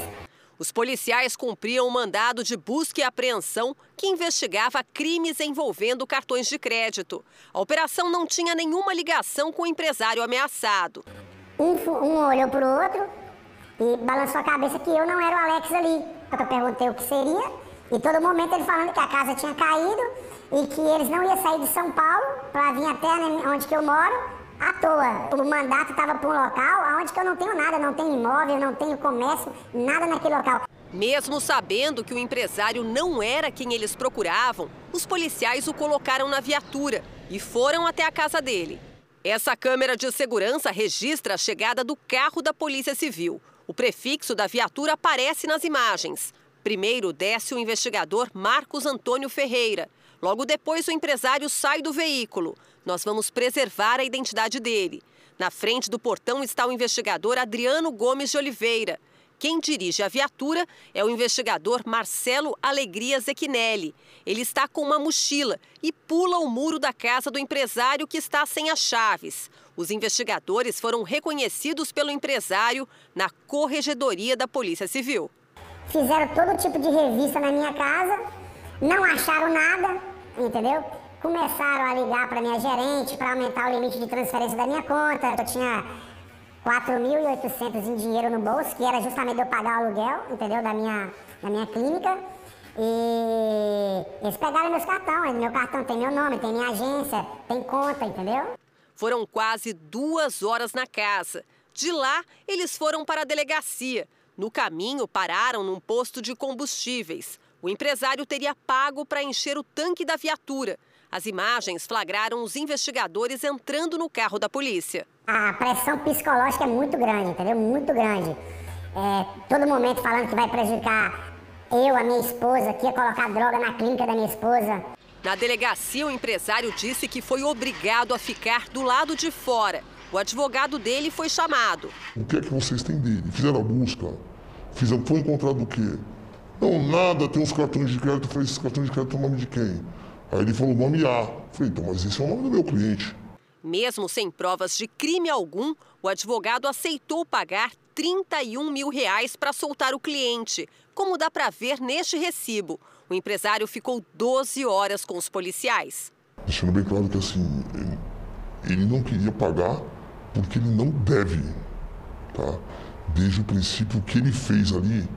Os policiais cumpriam um mandado de busca e apreensão que investigava crimes envolvendo cartões de crédito. A operação não tinha nenhuma ligação com o empresário ameaçado. Um, um olhou para o outro e balançou a cabeça que eu não era o Alex ali. Eu perguntei o que seria e todo momento ele falando que a casa tinha caído e que eles não iam sair de São Paulo para vir até onde que eu moro à toa. O mandato estava para um local onde que eu não tenho nada, não tenho imóvel, não tenho comércio, nada naquele local. Mesmo sabendo que o empresário não era quem eles procuravam, os policiais o colocaram na viatura e foram até a casa dele. Essa câmera de segurança registra a chegada do carro da Polícia Civil. O prefixo da viatura aparece nas imagens. Primeiro desce o investigador Marcos Antônio Ferreira. Logo depois, o empresário sai do veículo. Nós vamos preservar a identidade dele. Na frente do portão está o investigador Adriano Gomes de Oliveira. Quem dirige a viatura é o investigador Marcelo Alegria Zequinelli. Ele está com uma mochila e pula o muro da casa do empresário que está sem as chaves. Os investigadores foram reconhecidos pelo empresário na corregedoria da Polícia Civil. Fizeram todo tipo de revista na minha casa, não acharam nada, entendeu? Começaram a ligar para minha gerente para aumentar o limite de transferência da minha conta. Eu tinha 4.800 em dinheiro no bolso, que era justamente eu pagar o aluguel, entendeu? Da minha, da minha clínica. E eles pegaram meus cartões. Meu cartão tem meu nome, tem minha agência, tem conta, entendeu? Foram quase duas horas na casa. De lá, eles foram para a delegacia. No caminho, pararam num posto de combustíveis. O empresário teria pago para encher o tanque da viatura. As imagens flagraram os investigadores entrando no carro da polícia. A pressão psicológica é muito grande, entendeu? Muito grande. É, todo momento falando que vai prejudicar eu, a minha esposa, que ia colocar droga na clínica da minha esposa. Na delegacia, o empresário disse que foi obrigado a ficar do lado de fora. O advogado dele foi chamado. O que é que vocês têm dele? Fizeram a busca? Fizeram, foi encontrado o quê? Não, nada, tem uns cartões de crédito. Eu falei, esses cartões de crédito são o nome de quem? Aí ele falou nome A. Falei, então, mas esse é o nome do meu cliente. Mesmo sem provas de crime algum, o advogado aceitou pagar 31 mil reais para soltar o cliente, como dá para ver neste recibo. O empresário ficou 12 horas com os policiais. Deixando bem claro que assim, ele, ele não queria pagar porque ele não deve, tá? Desde o princípio, o que ele fez ali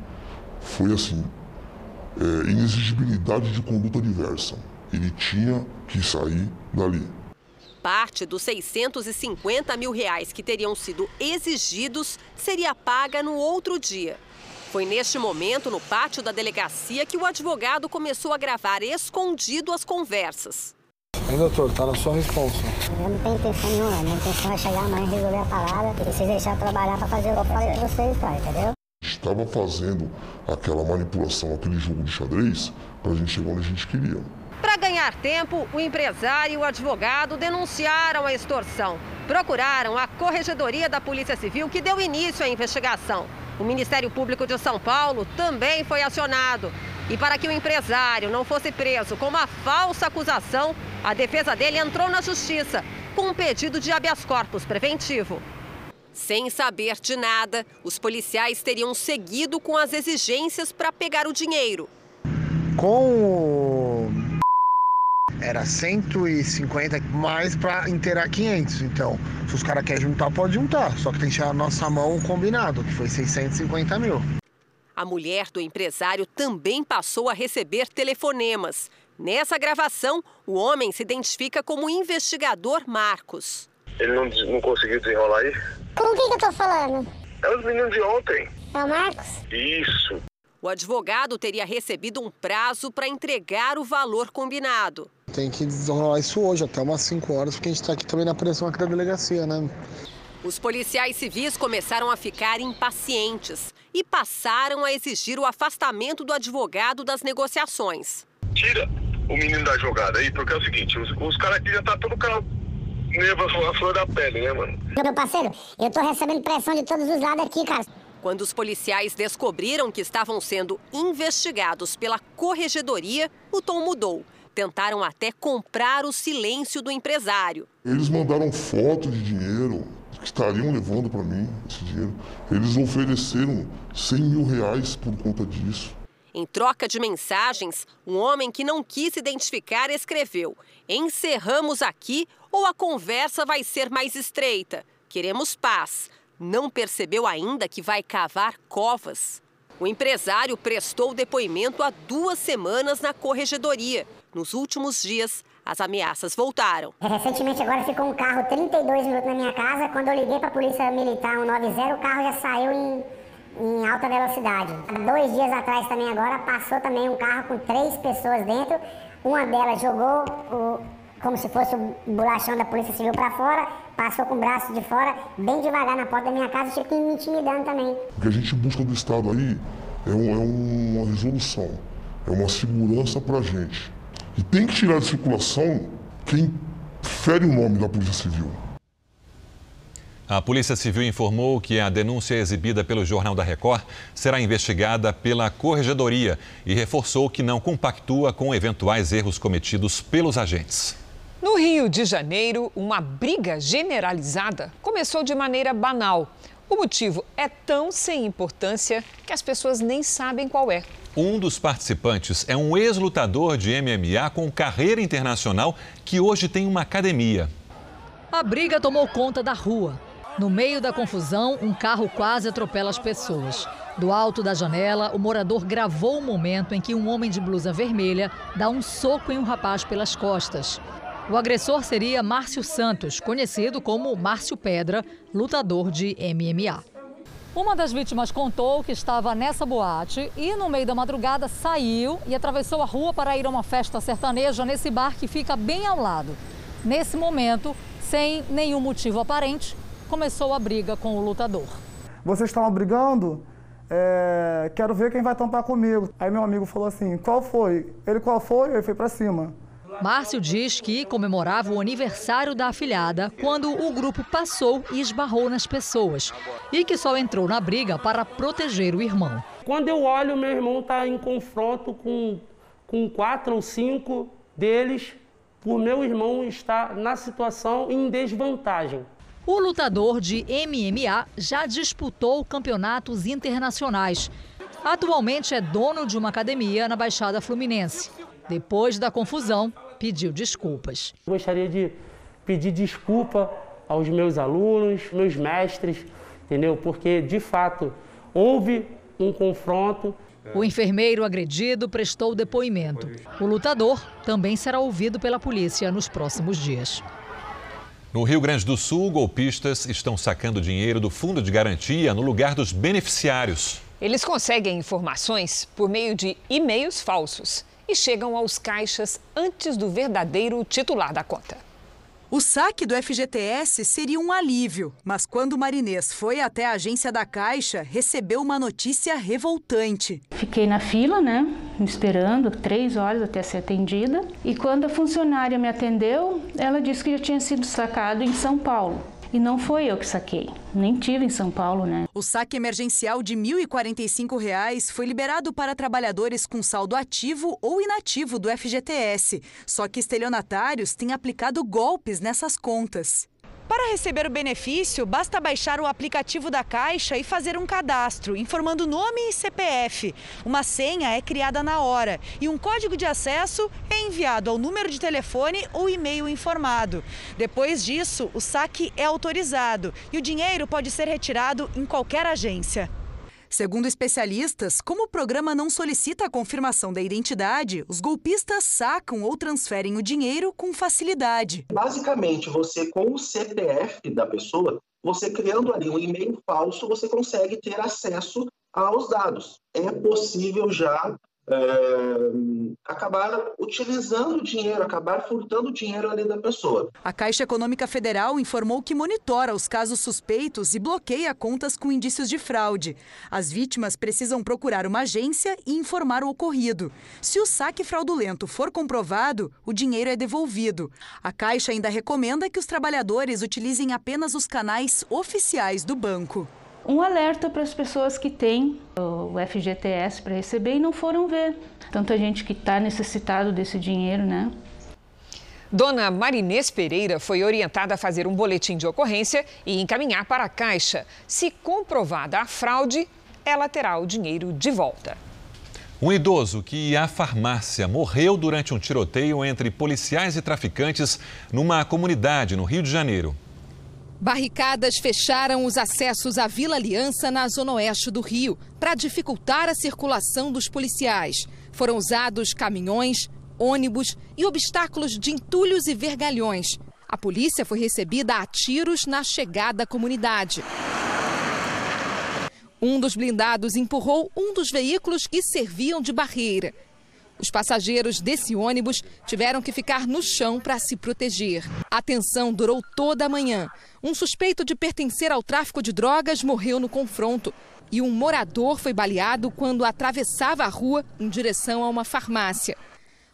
foi assim, é, inexigibilidade de conduta diversa ele tinha que sair dali. Parte dos 650 mil reais que teriam sido exigidos seria paga no outro dia. Foi neste momento, no pátio da delegacia, que o advogado começou a gravar escondido as conversas. Hein, doutor, tá na sua resposta. Eu não tenho intenção nenhuma, minha intenção é chegar amanhã, resolver a parada e vocês deixar trabalhar para fazer o que eu falei pra vocês, pai, entendeu? Estava fazendo aquela manipulação, aquele jogo de xadrez, para a gente chegar onde a gente queria. Para ganhar tempo, o empresário e o advogado denunciaram a extorsão. Procuraram a Corregedoria da Polícia Civil, que deu início à investigação. O Ministério Público de São Paulo também foi acionado. E para que o empresário não fosse preso com uma falsa acusação, a defesa dele entrou na justiça com um pedido de habeas corpus preventivo. Sem saber de nada, os policiais teriam seguido com as exigências para pegar o dinheiro. Com era 150 mais para inteirar 500. Então, se os caras querem juntar, pode juntar. Só que tem que tirar a nossa mão combinado, que foi 650 mil. A mulher do empresário também passou a receber telefonemas. Nessa gravação, o homem se identifica como investigador Marcos. Ele não, não conseguiu desenrolar isso? Com quem que eu tô falando? É os meninos de ontem. É o Marcos? Isso. O advogado teria recebido um prazo para entregar o valor combinado. Tem que desenrolar isso hoje, até umas 5 horas, porque a gente está aqui também na pressão aqui da delegacia, né? Os policiais civis começaram a ficar impacientes e passaram a exigir o afastamento do advogado das negociações. Tira o menino da jogada aí, porque é o seguinte, os, os caras aqui já estão tá todo Nervo a flor da pele, né, mano? Meu parceiro, eu tô recebendo pressão de todos os lados aqui, cara. Quando os policiais descobriram que estavam sendo investigados pela corregedoria, o tom mudou. Tentaram até comprar o silêncio do empresário. Eles mandaram foto de dinheiro que estariam levando para mim esse dinheiro. Eles ofereceram 100 mil reais por conta disso. Em troca de mensagens, um homem que não quis se identificar escreveu: Encerramos aqui ou a conversa vai ser mais estreita. Queremos paz. Não percebeu ainda que vai cavar covas. O empresário prestou depoimento há duas semanas na corregedoria. Nos últimos dias, as ameaças voltaram. Recentemente agora ficou um carro 32 minutos na minha casa. Quando eu liguei para a Polícia Militar 190, o carro já saiu em, em alta velocidade. Dois dias atrás também agora passou também um carro com três pessoas dentro. Uma delas jogou o, como se fosse o bolachão da Polícia Civil para fora, passou com o braço de fora, bem devagar na porta da minha casa, tipo me intimidando também. O que a gente busca do Estado aí é, um, é uma resolução, é uma segurança para a gente. E tem que tirar de circulação quem fere o nome da Polícia Civil. A Polícia Civil informou que a denúncia exibida pelo Jornal da Record será investigada pela Corregedoria e reforçou que não compactua com eventuais erros cometidos pelos agentes. No Rio de Janeiro, uma briga generalizada começou de maneira banal. O motivo é tão sem importância que as pessoas nem sabem qual é. Um dos participantes é um ex-lutador de MMA com carreira internacional que hoje tem uma academia. A briga tomou conta da rua. No meio da confusão, um carro quase atropela as pessoas. Do alto da janela, o morador gravou o momento em que um homem de blusa vermelha dá um soco em um rapaz pelas costas. O agressor seria Márcio Santos, conhecido como Márcio Pedra, lutador de MMA. Uma das vítimas contou que estava nessa boate e, no meio da madrugada, saiu e atravessou a rua para ir a uma festa sertaneja nesse bar que fica bem ao lado. Nesse momento, sem nenhum motivo aparente, começou a briga com o lutador. Vocês estavam brigando? É, quero ver quem vai tampar comigo. Aí meu amigo falou assim: qual foi? Ele qual foi? Ele foi para cima. Márcio diz que comemorava o aniversário da afilhada quando o grupo passou e esbarrou nas pessoas e que só entrou na briga para proteger o irmão. Quando eu olho, meu irmão está em confronto com, com quatro ou cinco deles, por meu irmão estar na situação em desvantagem. O lutador de MMA já disputou campeonatos internacionais. Atualmente é dono de uma academia na Baixada Fluminense. Depois da confusão, pediu desculpas. Gostaria de pedir desculpa aos meus alunos, meus mestres, entendeu? Porque de fato houve um confronto. O enfermeiro agredido prestou depoimento. O lutador também será ouvido pela polícia nos próximos dias. No Rio Grande do Sul, golpistas estão sacando dinheiro do fundo de garantia no lugar dos beneficiários. Eles conseguem informações por meio de e-mails falsos e chegam aos caixas antes do verdadeiro titular da conta. O saque do FGTS seria um alívio, mas quando o Marinês foi até a agência da Caixa, recebeu uma notícia revoltante. Fiquei na fila, né, esperando três horas até ser atendida. E quando a funcionária me atendeu, ela disse que já tinha sido sacado em São Paulo. E não foi eu que saquei, nem tive em São Paulo, né? O saque emergencial de R$ 1.045 foi liberado para trabalhadores com saldo ativo ou inativo do FGTS. Só que estelionatários têm aplicado golpes nessas contas. Para receber o benefício, basta baixar o aplicativo da Caixa e fazer um cadastro, informando nome e CPF. Uma senha é criada na hora e um código de acesso é enviado ao número de telefone ou e-mail informado. Depois disso, o saque é autorizado e o dinheiro pode ser retirado em qualquer agência. Segundo especialistas, como o programa não solicita a confirmação da identidade, os golpistas sacam ou transferem o dinheiro com facilidade. Basicamente, você com o CPF da pessoa, você criando ali um e-mail falso, você consegue ter acesso aos dados. É possível já acabar utilizando o dinheiro, acabar furtando o dinheiro ali da pessoa. A Caixa Econômica Federal informou que monitora os casos suspeitos e bloqueia contas com indícios de fraude. As vítimas precisam procurar uma agência e informar o ocorrido. Se o saque fraudulento for comprovado, o dinheiro é devolvido. A Caixa ainda recomenda que os trabalhadores utilizem apenas os canais oficiais do banco um alerta para as pessoas que têm o FGTS para receber e não foram ver. Tanta gente que está necessitado desse dinheiro, né? Dona Marinês Pereira foi orientada a fazer um boletim de ocorrência e encaminhar para a Caixa. Se comprovada a fraude, ela terá o dinheiro de volta. Um idoso que ia à farmácia morreu durante um tiroteio entre policiais e traficantes numa comunidade no Rio de Janeiro. Barricadas fecharam os acessos à Vila Aliança na zona oeste do Rio para dificultar a circulação dos policiais. Foram usados caminhões, ônibus e obstáculos de entulhos e vergalhões. A polícia foi recebida a tiros na chegada à comunidade. Um dos blindados empurrou um dos veículos que serviam de barreira. Os passageiros desse ônibus tiveram que ficar no chão para se proteger. A tensão durou toda a manhã. Um suspeito de pertencer ao tráfico de drogas morreu no confronto. E um morador foi baleado quando atravessava a rua em direção a uma farmácia.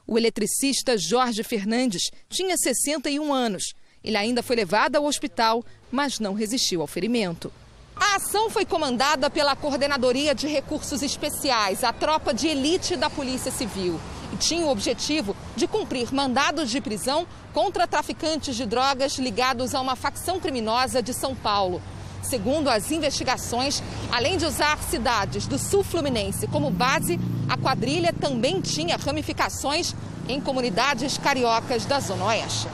O eletricista Jorge Fernandes tinha 61 anos. Ele ainda foi levado ao hospital, mas não resistiu ao ferimento. A ação foi comandada pela Coordenadoria de Recursos Especiais, a tropa de elite da Polícia Civil, e tinha o objetivo de cumprir mandados de prisão contra traficantes de drogas ligados a uma facção criminosa de São Paulo. Segundo as investigações, além de usar cidades do sul fluminense como base, a quadrilha também tinha ramificações em comunidades cariocas da Zona Oeste.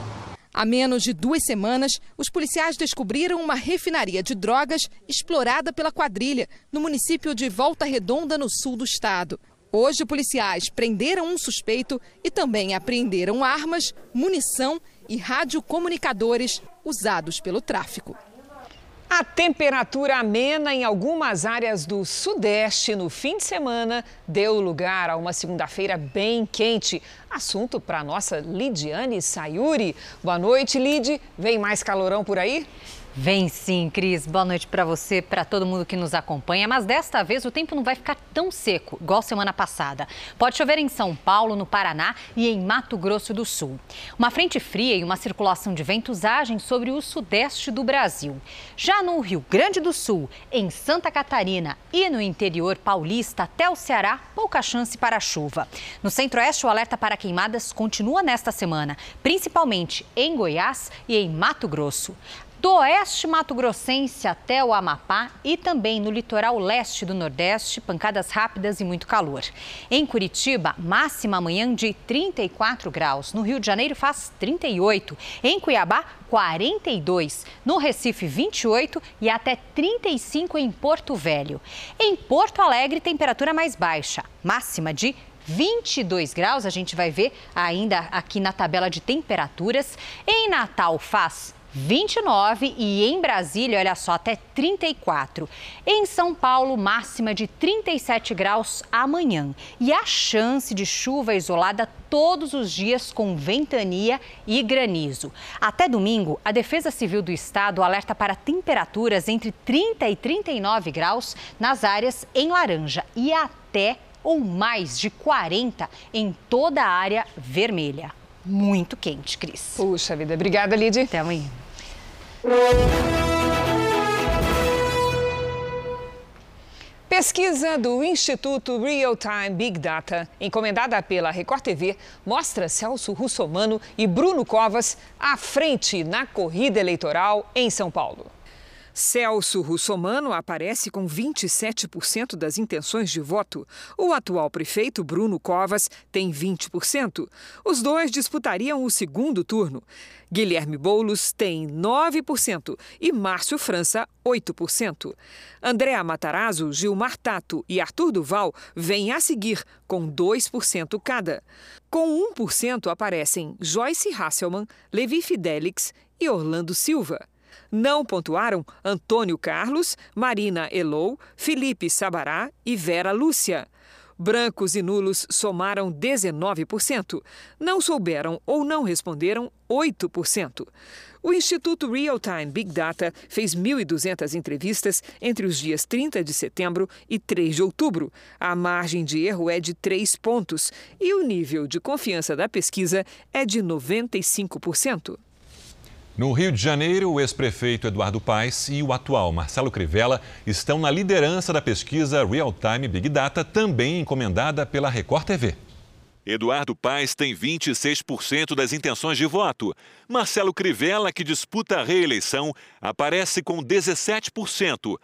Há menos de duas semanas, os policiais descobriram uma refinaria de drogas explorada pela quadrilha no município de Volta Redonda, no sul do estado. Hoje, policiais prenderam um suspeito e também apreenderam armas, munição e radiocomunicadores usados pelo tráfico. A temperatura amena em algumas áreas do Sudeste no fim de semana deu lugar a uma segunda-feira bem quente. Assunto para nossa Lidiane Sayuri. Boa noite, Lid. Vem mais calorão por aí? Vem sim, Cris. Boa noite para você, para todo mundo que nos acompanha. Mas desta vez o tempo não vai ficar tão seco, igual semana passada. Pode chover em São Paulo, no Paraná e em Mato Grosso do Sul. Uma frente fria e uma circulação de ventos agem sobre o sudeste do Brasil. Já no Rio Grande do Sul, em Santa Catarina e no interior paulista até o Ceará, pouca chance para chuva. No centro-oeste, o alerta para queimadas continua nesta semana, principalmente em Goiás e em Mato Grosso do oeste mato-grossense até o Amapá e também no litoral leste do Nordeste, pancadas rápidas e muito calor. Em Curitiba, máxima amanhã de 34 graus. No Rio de Janeiro faz 38. Em Cuiabá, 42. No Recife, 28 e até 35 em Porto Velho. Em Porto Alegre, temperatura mais baixa, máxima de 22 graus, a gente vai ver ainda aqui na tabela de temperaturas. Em Natal faz 29 e em Brasília, olha só, até 34. Em São Paulo, máxima de 37 graus amanhã. E a chance de chuva isolada todos os dias com ventania e granizo. Até domingo, a Defesa Civil do Estado alerta para temperaturas entre 30 e 39 graus nas áreas em laranja e até ou mais de 40 em toda a área vermelha. Muito quente, Cris. Puxa vida, obrigada, Lidy. Até amanhã. Pesquisa do Instituto Real Time Big Data, encomendada pela Record TV, mostra Celso Russomano e Bruno Covas à frente na corrida eleitoral em São Paulo. Celso Russomano aparece com 27% das intenções de voto. O atual prefeito, Bruno Covas, tem 20%. Os dois disputariam o segundo turno. Guilherme Boulos tem 9% e Márcio França, 8%. Andréa Matarazzo, Gilmar Tato e Arthur Duval vêm a seguir, com 2% cada. Com 1% aparecem Joyce Hasselman, Levi Fidelix e Orlando Silva. Não pontuaram Antônio Carlos, Marina Elou, Felipe Sabará e Vera Lúcia. Brancos e nulos somaram 19%. Não souberam ou não responderam 8%. O Instituto Real Time Big Data fez 1.200 entrevistas entre os dias 30 de setembro e 3 de outubro. A margem de erro é de 3 pontos e o nível de confiança da pesquisa é de 95%. No Rio de Janeiro, o ex-prefeito Eduardo Paes e o atual Marcelo Crivella estão na liderança da pesquisa Real Time Big Data, também encomendada pela Record TV. Eduardo Paes tem 26% das intenções de voto. Marcelo Crivella, que disputa a reeleição, aparece com 17%.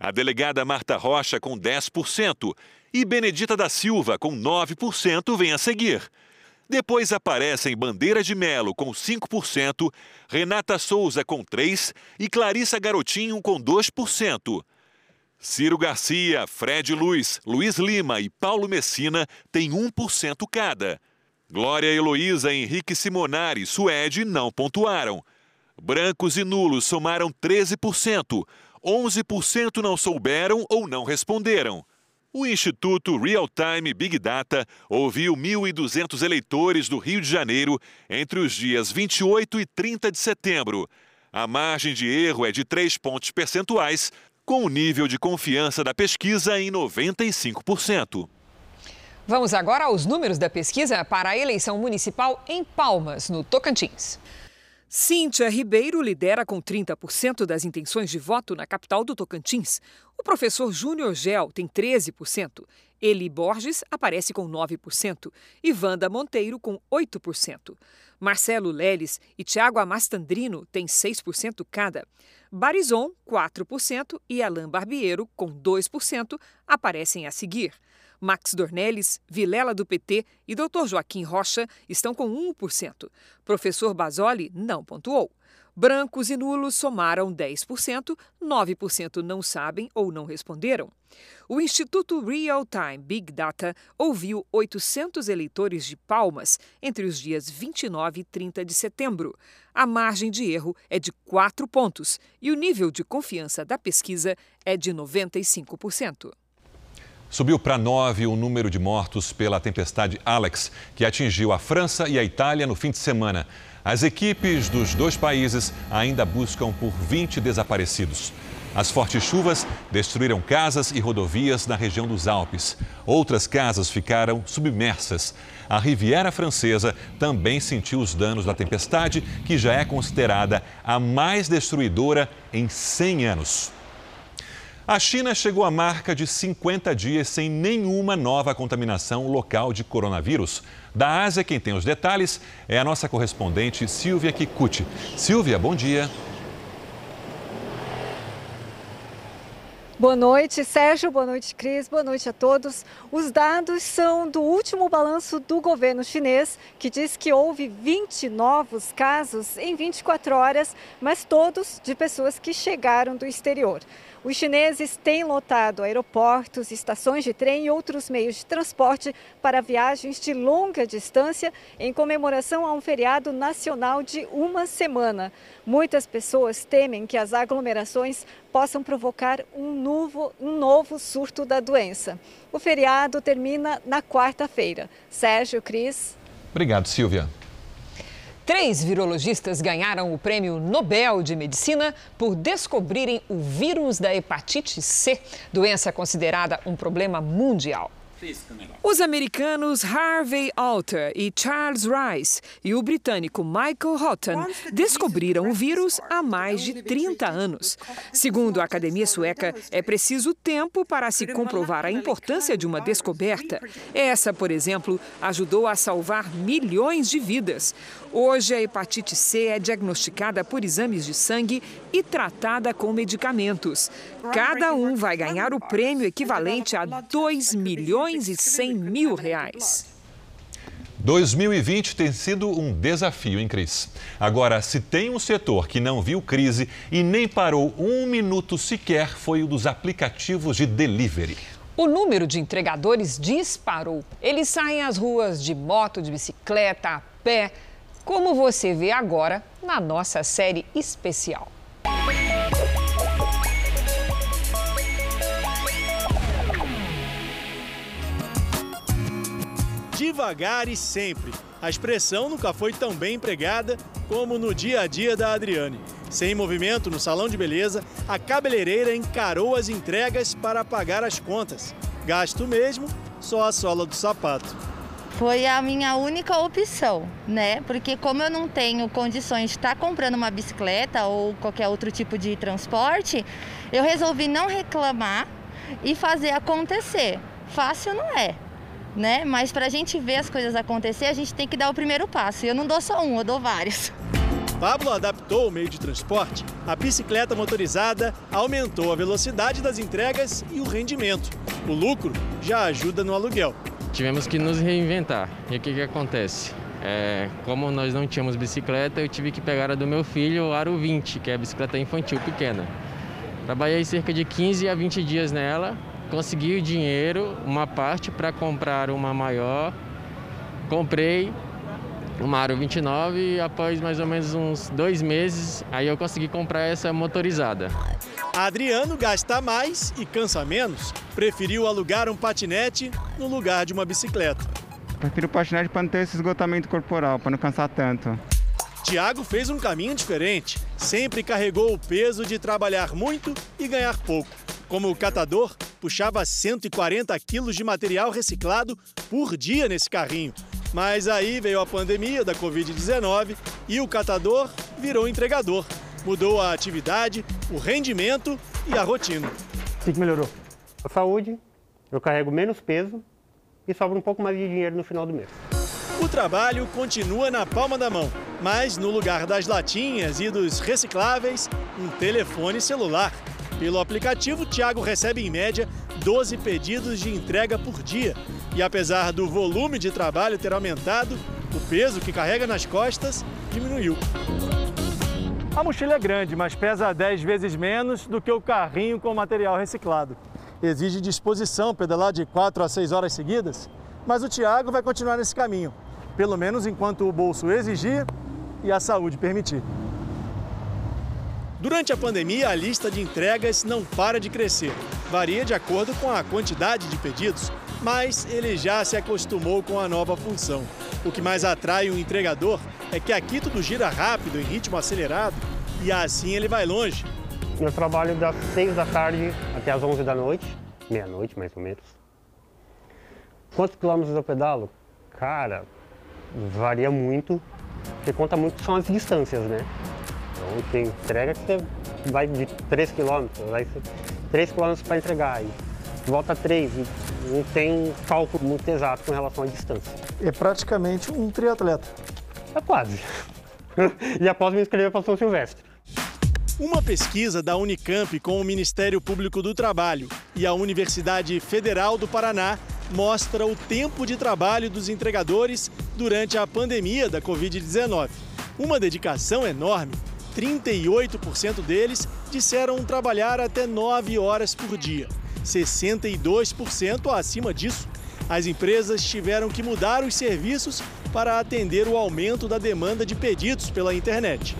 A delegada Marta Rocha com 10% e Benedita da Silva com 9% vem a seguir. Depois aparecem Bandeira de Melo com 5%, Renata Souza com 3% e Clarissa Garotinho com 2%. Ciro Garcia, Fred Luiz, Luiz Lima e Paulo Messina têm 1% cada. Glória Heloísa, Henrique Simonari e Suede não pontuaram. Brancos e nulos somaram 13%. 11% não souberam ou não responderam. O Instituto Real Time Big Data ouviu 1.200 eleitores do Rio de Janeiro entre os dias 28 e 30 de setembro. A margem de erro é de 3 pontos percentuais, com o nível de confiança da pesquisa em 95%. Vamos agora aos números da pesquisa para a eleição municipal em Palmas, no Tocantins. Cíntia Ribeiro lidera com 30% das intenções de voto na capital do Tocantins. O professor Júnior Gel tem 13%. Eli Borges aparece com 9% e Wanda Monteiro com 8%. Marcelo Leles e Tiago Amastandrino têm 6% cada. Barizon, 4% e Alain Barbiero, com 2%, aparecem a seguir. Max Dornelles, Vilela do PT e Dr. Joaquim Rocha estão com 1%. Professor Basoli não pontuou. Brancos e nulos somaram 10%, 9% não sabem ou não responderam. O Instituto Real Time Big Data ouviu 800 eleitores de Palmas entre os dias 29 e 30 de setembro. A margem de erro é de 4 pontos e o nível de confiança da pesquisa é de 95%. Subiu para nove o número de mortos pela tempestade Alex, que atingiu a França e a Itália no fim de semana. As equipes dos dois países ainda buscam por 20 desaparecidos. As fortes chuvas destruíram casas e rodovias na região dos Alpes. Outras casas ficaram submersas. A Riviera Francesa também sentiu os danos da tempestade, que já é considerada a mais destruidora em 100 anos. A China chegou à marca de 50 dias sem nenhuma nova contaminação local de coronavírus. Da Ásia, quem tem os detalhes é a nossa correspondente Silvia Kikuchi. Silvia, bom dia. Boa noite, Sérgio. Boa noite, Cris. Boa noite a todos. Os dados são do último balanço do governo chinês, que diz que houve 20 novos casos em 24 horas, mas todos de pessoas que chegaram do exterior. Os chineses têm lotado aeroportos, estações de trem e outros meios de transporte para viagens de longa distância em comemoração a um feriado nacional de uma semana. Muitas pessoas temem que as aglomerações possam provocar um novo, um novo surto da doença. O feriado termina na quarta-feira. Sérgio, Cris. Obrigado, Silvia. Três virologistas ganharam o Prêmio Nobel de Medicina por descobrirem o vírus da hepatite C, doença considerada um problema mundial. Os americanos Harvey Alter e Charles Rice e o britânico Michael Houghton descobriram o vírus há mais de 30 anos. Segundo a Academia Sueca, é preciso tempo para se comprovar a importância de uma descoberta. Essa, por exemplo, ajudou a salvar milhões de vidas. Hoje, a hepatite C é diagnosticada por exames de sangue e tratada com medicamentos. Cada um vai ganhar o prêmio equivalente a 2 milhões e 100 mil reais. 2020 tem sido um desafio, hein, Cris? Agora, se tem um setor que não viu crise e nem parou um minuto sequer, foi o dos aplicativos de delivery. O número de entregadores disparou. Eles saem às ruas de moto, de bicicleta, a pé, como você vê agora na nossa série especial. devagar e sempre. A expressão nunca foi tão bem empregada como no dia a dia da Adriane. Sem movimento no salão de beleza, a cabeleireira encarou as entregas para pagar as contas. Gasto mesmo, só a sola do sapato. Foi a minha única opção, né? Porque como eu não tenho condições de estar comprando uma bicicleta ou qualquer outro tipo de transporte, eu resolvi não reclamar e fazer acontecer. Fácil não é, né? Mas para a gente ver as coisas acontecer, a gente tem que dar o primeiro passo. E eu não dou só um, eu dou vários. Pablo adaptou o meio de transporte. A bicicleta motorizada aumentou a velocidade das entregas e o rendimento. O lucro já ajuda no aluguel. Tivemos que nos reinventar. E o que, que acontece? É, como nós não tínhamos bicicleta, eu tive que pegar a do meu filho, o Aro 20, que é a bicicleta infantil pequena. Trabalhei cerca de 15 a 20 dias nela, consegui o dinheiro, uma parte para comprar uma maior. Comprei uma Aro 29 e após mais ou menos uns dois meses, aí eu consegui comprar essa motorizada. Adriano gasta mais e cansa menos. Preferiu alugar um patinete no lugar de uma bicicleta. Prefiro o patinete para não ter esse esgotamento corporal, para não cansar tanto. Tiago fez um caminho diferente. Sempre carregou o peso de trabalhar muito e ganhar pouco. Como o catador, puxava 140 quilos de material reciclado por dia nesse carrinho. Mas aí veio a pandemia da Covid-19 e o catador virou entregador. Mudou a atividade, o rendimento e a rotina. O que melhorou? A saúde, eu carrego menos peso e sobra um pouco mais de dinheiro no final do mês. O trabalho continua na palma da mão, mas no lugar das latinhas e dos recicláveis, um telefone celular. Pelo aplicativo, Tiago recebe em média 12 pedidos de entrega por dia. E apesar do volume de trabalho ter aumentado, o peso que carrega nas costas diminuiu. A mochila é grande, mas pesa 10 vezes menos do que o carrinho com material reciclado. Exige disposição pedalar de 4 a 6 horas seguidas, mas o Tiago vai continuar nesse caminho, pelo menos enquanto o bolso exigir e a saúde permitir. Durante a pandemia, a lista de entregas não para de crescer. Varia de acordo com a quantidade de pedidos, mas ele já se acostumou com a nova função. O que mais atrai o entregador é que aqui tudo gira rápido, em ritmo acelerado, e assim ele vai longe. Eu trabalho das 6 da tarde até as 11 da noite, meia-noite mais ou menos. Quantos quilômetros eu pedalo? Cara, varia muito, porque conta muito são as distâncias, né? Então tem entrega que você vai de 3 km, vai ser 3 km para entregar, e volta 3, não tem cálculo muito exato com relação à distância. É praticamente um triatleta. É quase. e após me inscrever para São Silvestre. Uma pesquisa da Unicamp com o Ministério Público do Trabalho e a Universidade Federal do Paraná mostra o tempo de trabalho dos entregadores durante a pandemia da Covid-19. Uma dedicação enorme. 38% deles disseram trabalhar até 9 horas por dia. 62% acima disso. As empresas tiveram que mudar os serviços para atender o aumento da demanda de pedidos pela internet.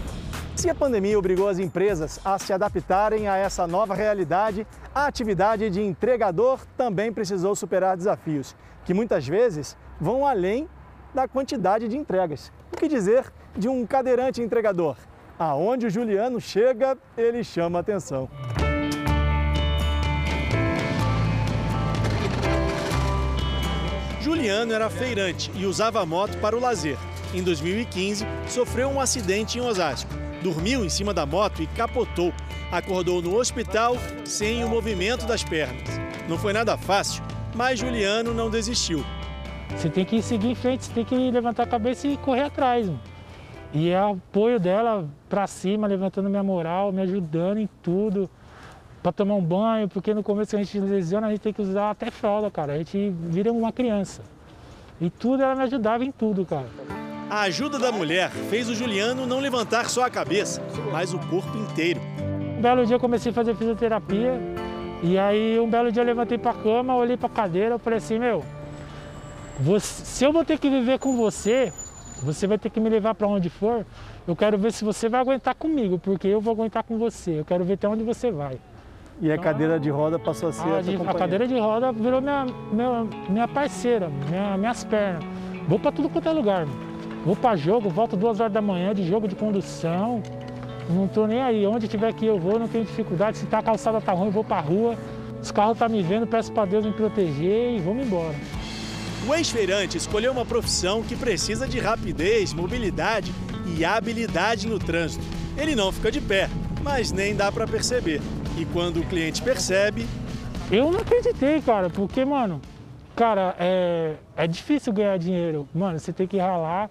Se a pandemia obrigou as empresas a se adaptarem a essa nova realidade, a atividade de entregador também precisou superar desafios, que muitas vezes vão além da quantidade de entregas. O que dizer de um cadeirante entregador? Aonde o Juliano chega, ele chama atenção. Juliano era feirante e usava a moto para o lazer. Em 2015, sofreu um acidente em Osasco. Dormiu em cima da moto e capotou. Acordou no hospital sem o movimento das pernas. Não foi nada fácil, mas Juliano não desistiu. Você tem que seguir em frente, você tem que levantar a cabeça e correr atrás. Mano. E é o apoio dela para cima, levantando minha moral, me ajudando em tudo. Para tomar um banho, porque no começo que a gente lesiona, a gente tem que usar até fralda, cara. A gente vira uma criança. E tudo ela me ajudava em tudo, cara. A ajuda da mulher fez o Juliano não levantar só a cabeça, mas o corpo inteiro. Um belo dia eu comecei a fazer fisioterapia. E aí um belo dia eu levantei para a cama, olhei para a cadeira, eu falei assim, meu, você, se eu vou ter que viver com você, você vai ter que me levar para onde for. Eu quero ver se você vai aguentar comigo, porque eu vou aguentar com você. Eu quero ver até onde você vai. E a cadeira de roda passou a ser a, a, de, a cadeira de roda virou minha, minha, minha parceira, minha, minhas pernas. Vou para tudo quanto é lugar. Vou para jogo, volto duas horas da manhã de jogo de condução. Não tô nem aí. Onde tiver que eu vou, não tenho dificuldade. Se tá a calçada tá ruim, vou pra rua. Os carros tá me vendo, peço para Deus me proteger e vamos embora. O ex-feirante escolheu uma profissão que precisa de rapidez, mobilidade e habilidade no trânsito. Ele não fica de pé, mas nem dá para perceber. E quando o cliente percebe. Eu não acreditei, cara, porque, mano, cara, é, é difícil ganhar dinheiro. Mano, você tem que ralar.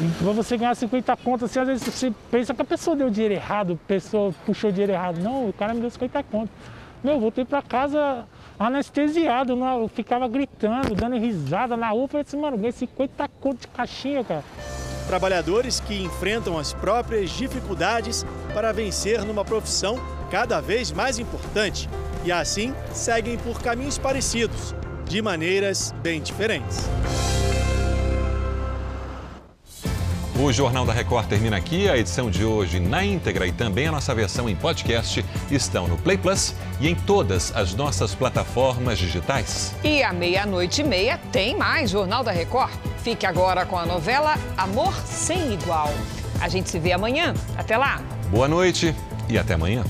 E pra você ganhar 50 contas, assim, às vezes você pensa que a pessoa deu dinheiro errado, a pessoa puxou dinheiro errado. Não, o cara me deu 50 contas. Meu, voltei pra casa anestesiado, eu ficava gritando, dando risada na rua. Falei assim, mano, ganhei 50 contas de caixinha, cara. Trabalhadores que enfrentam as próprias dificuldades para vencer numa profissão cada vez mais importante e assim seguem por caminhos parecidos, de maneiras bem diferentes. O Jornal da Record termina aqui. A edição de hoje na íntegra e também a nossa versão em podcast estão no Play Plus e em todas as nossas plataformas digitais. E à meia-noite e meia tem mais Jornal da Record. Fique agora com a novela Amor Sem Igual. A gente se vê amanhã. Até lá. Boa noite e até amanhã.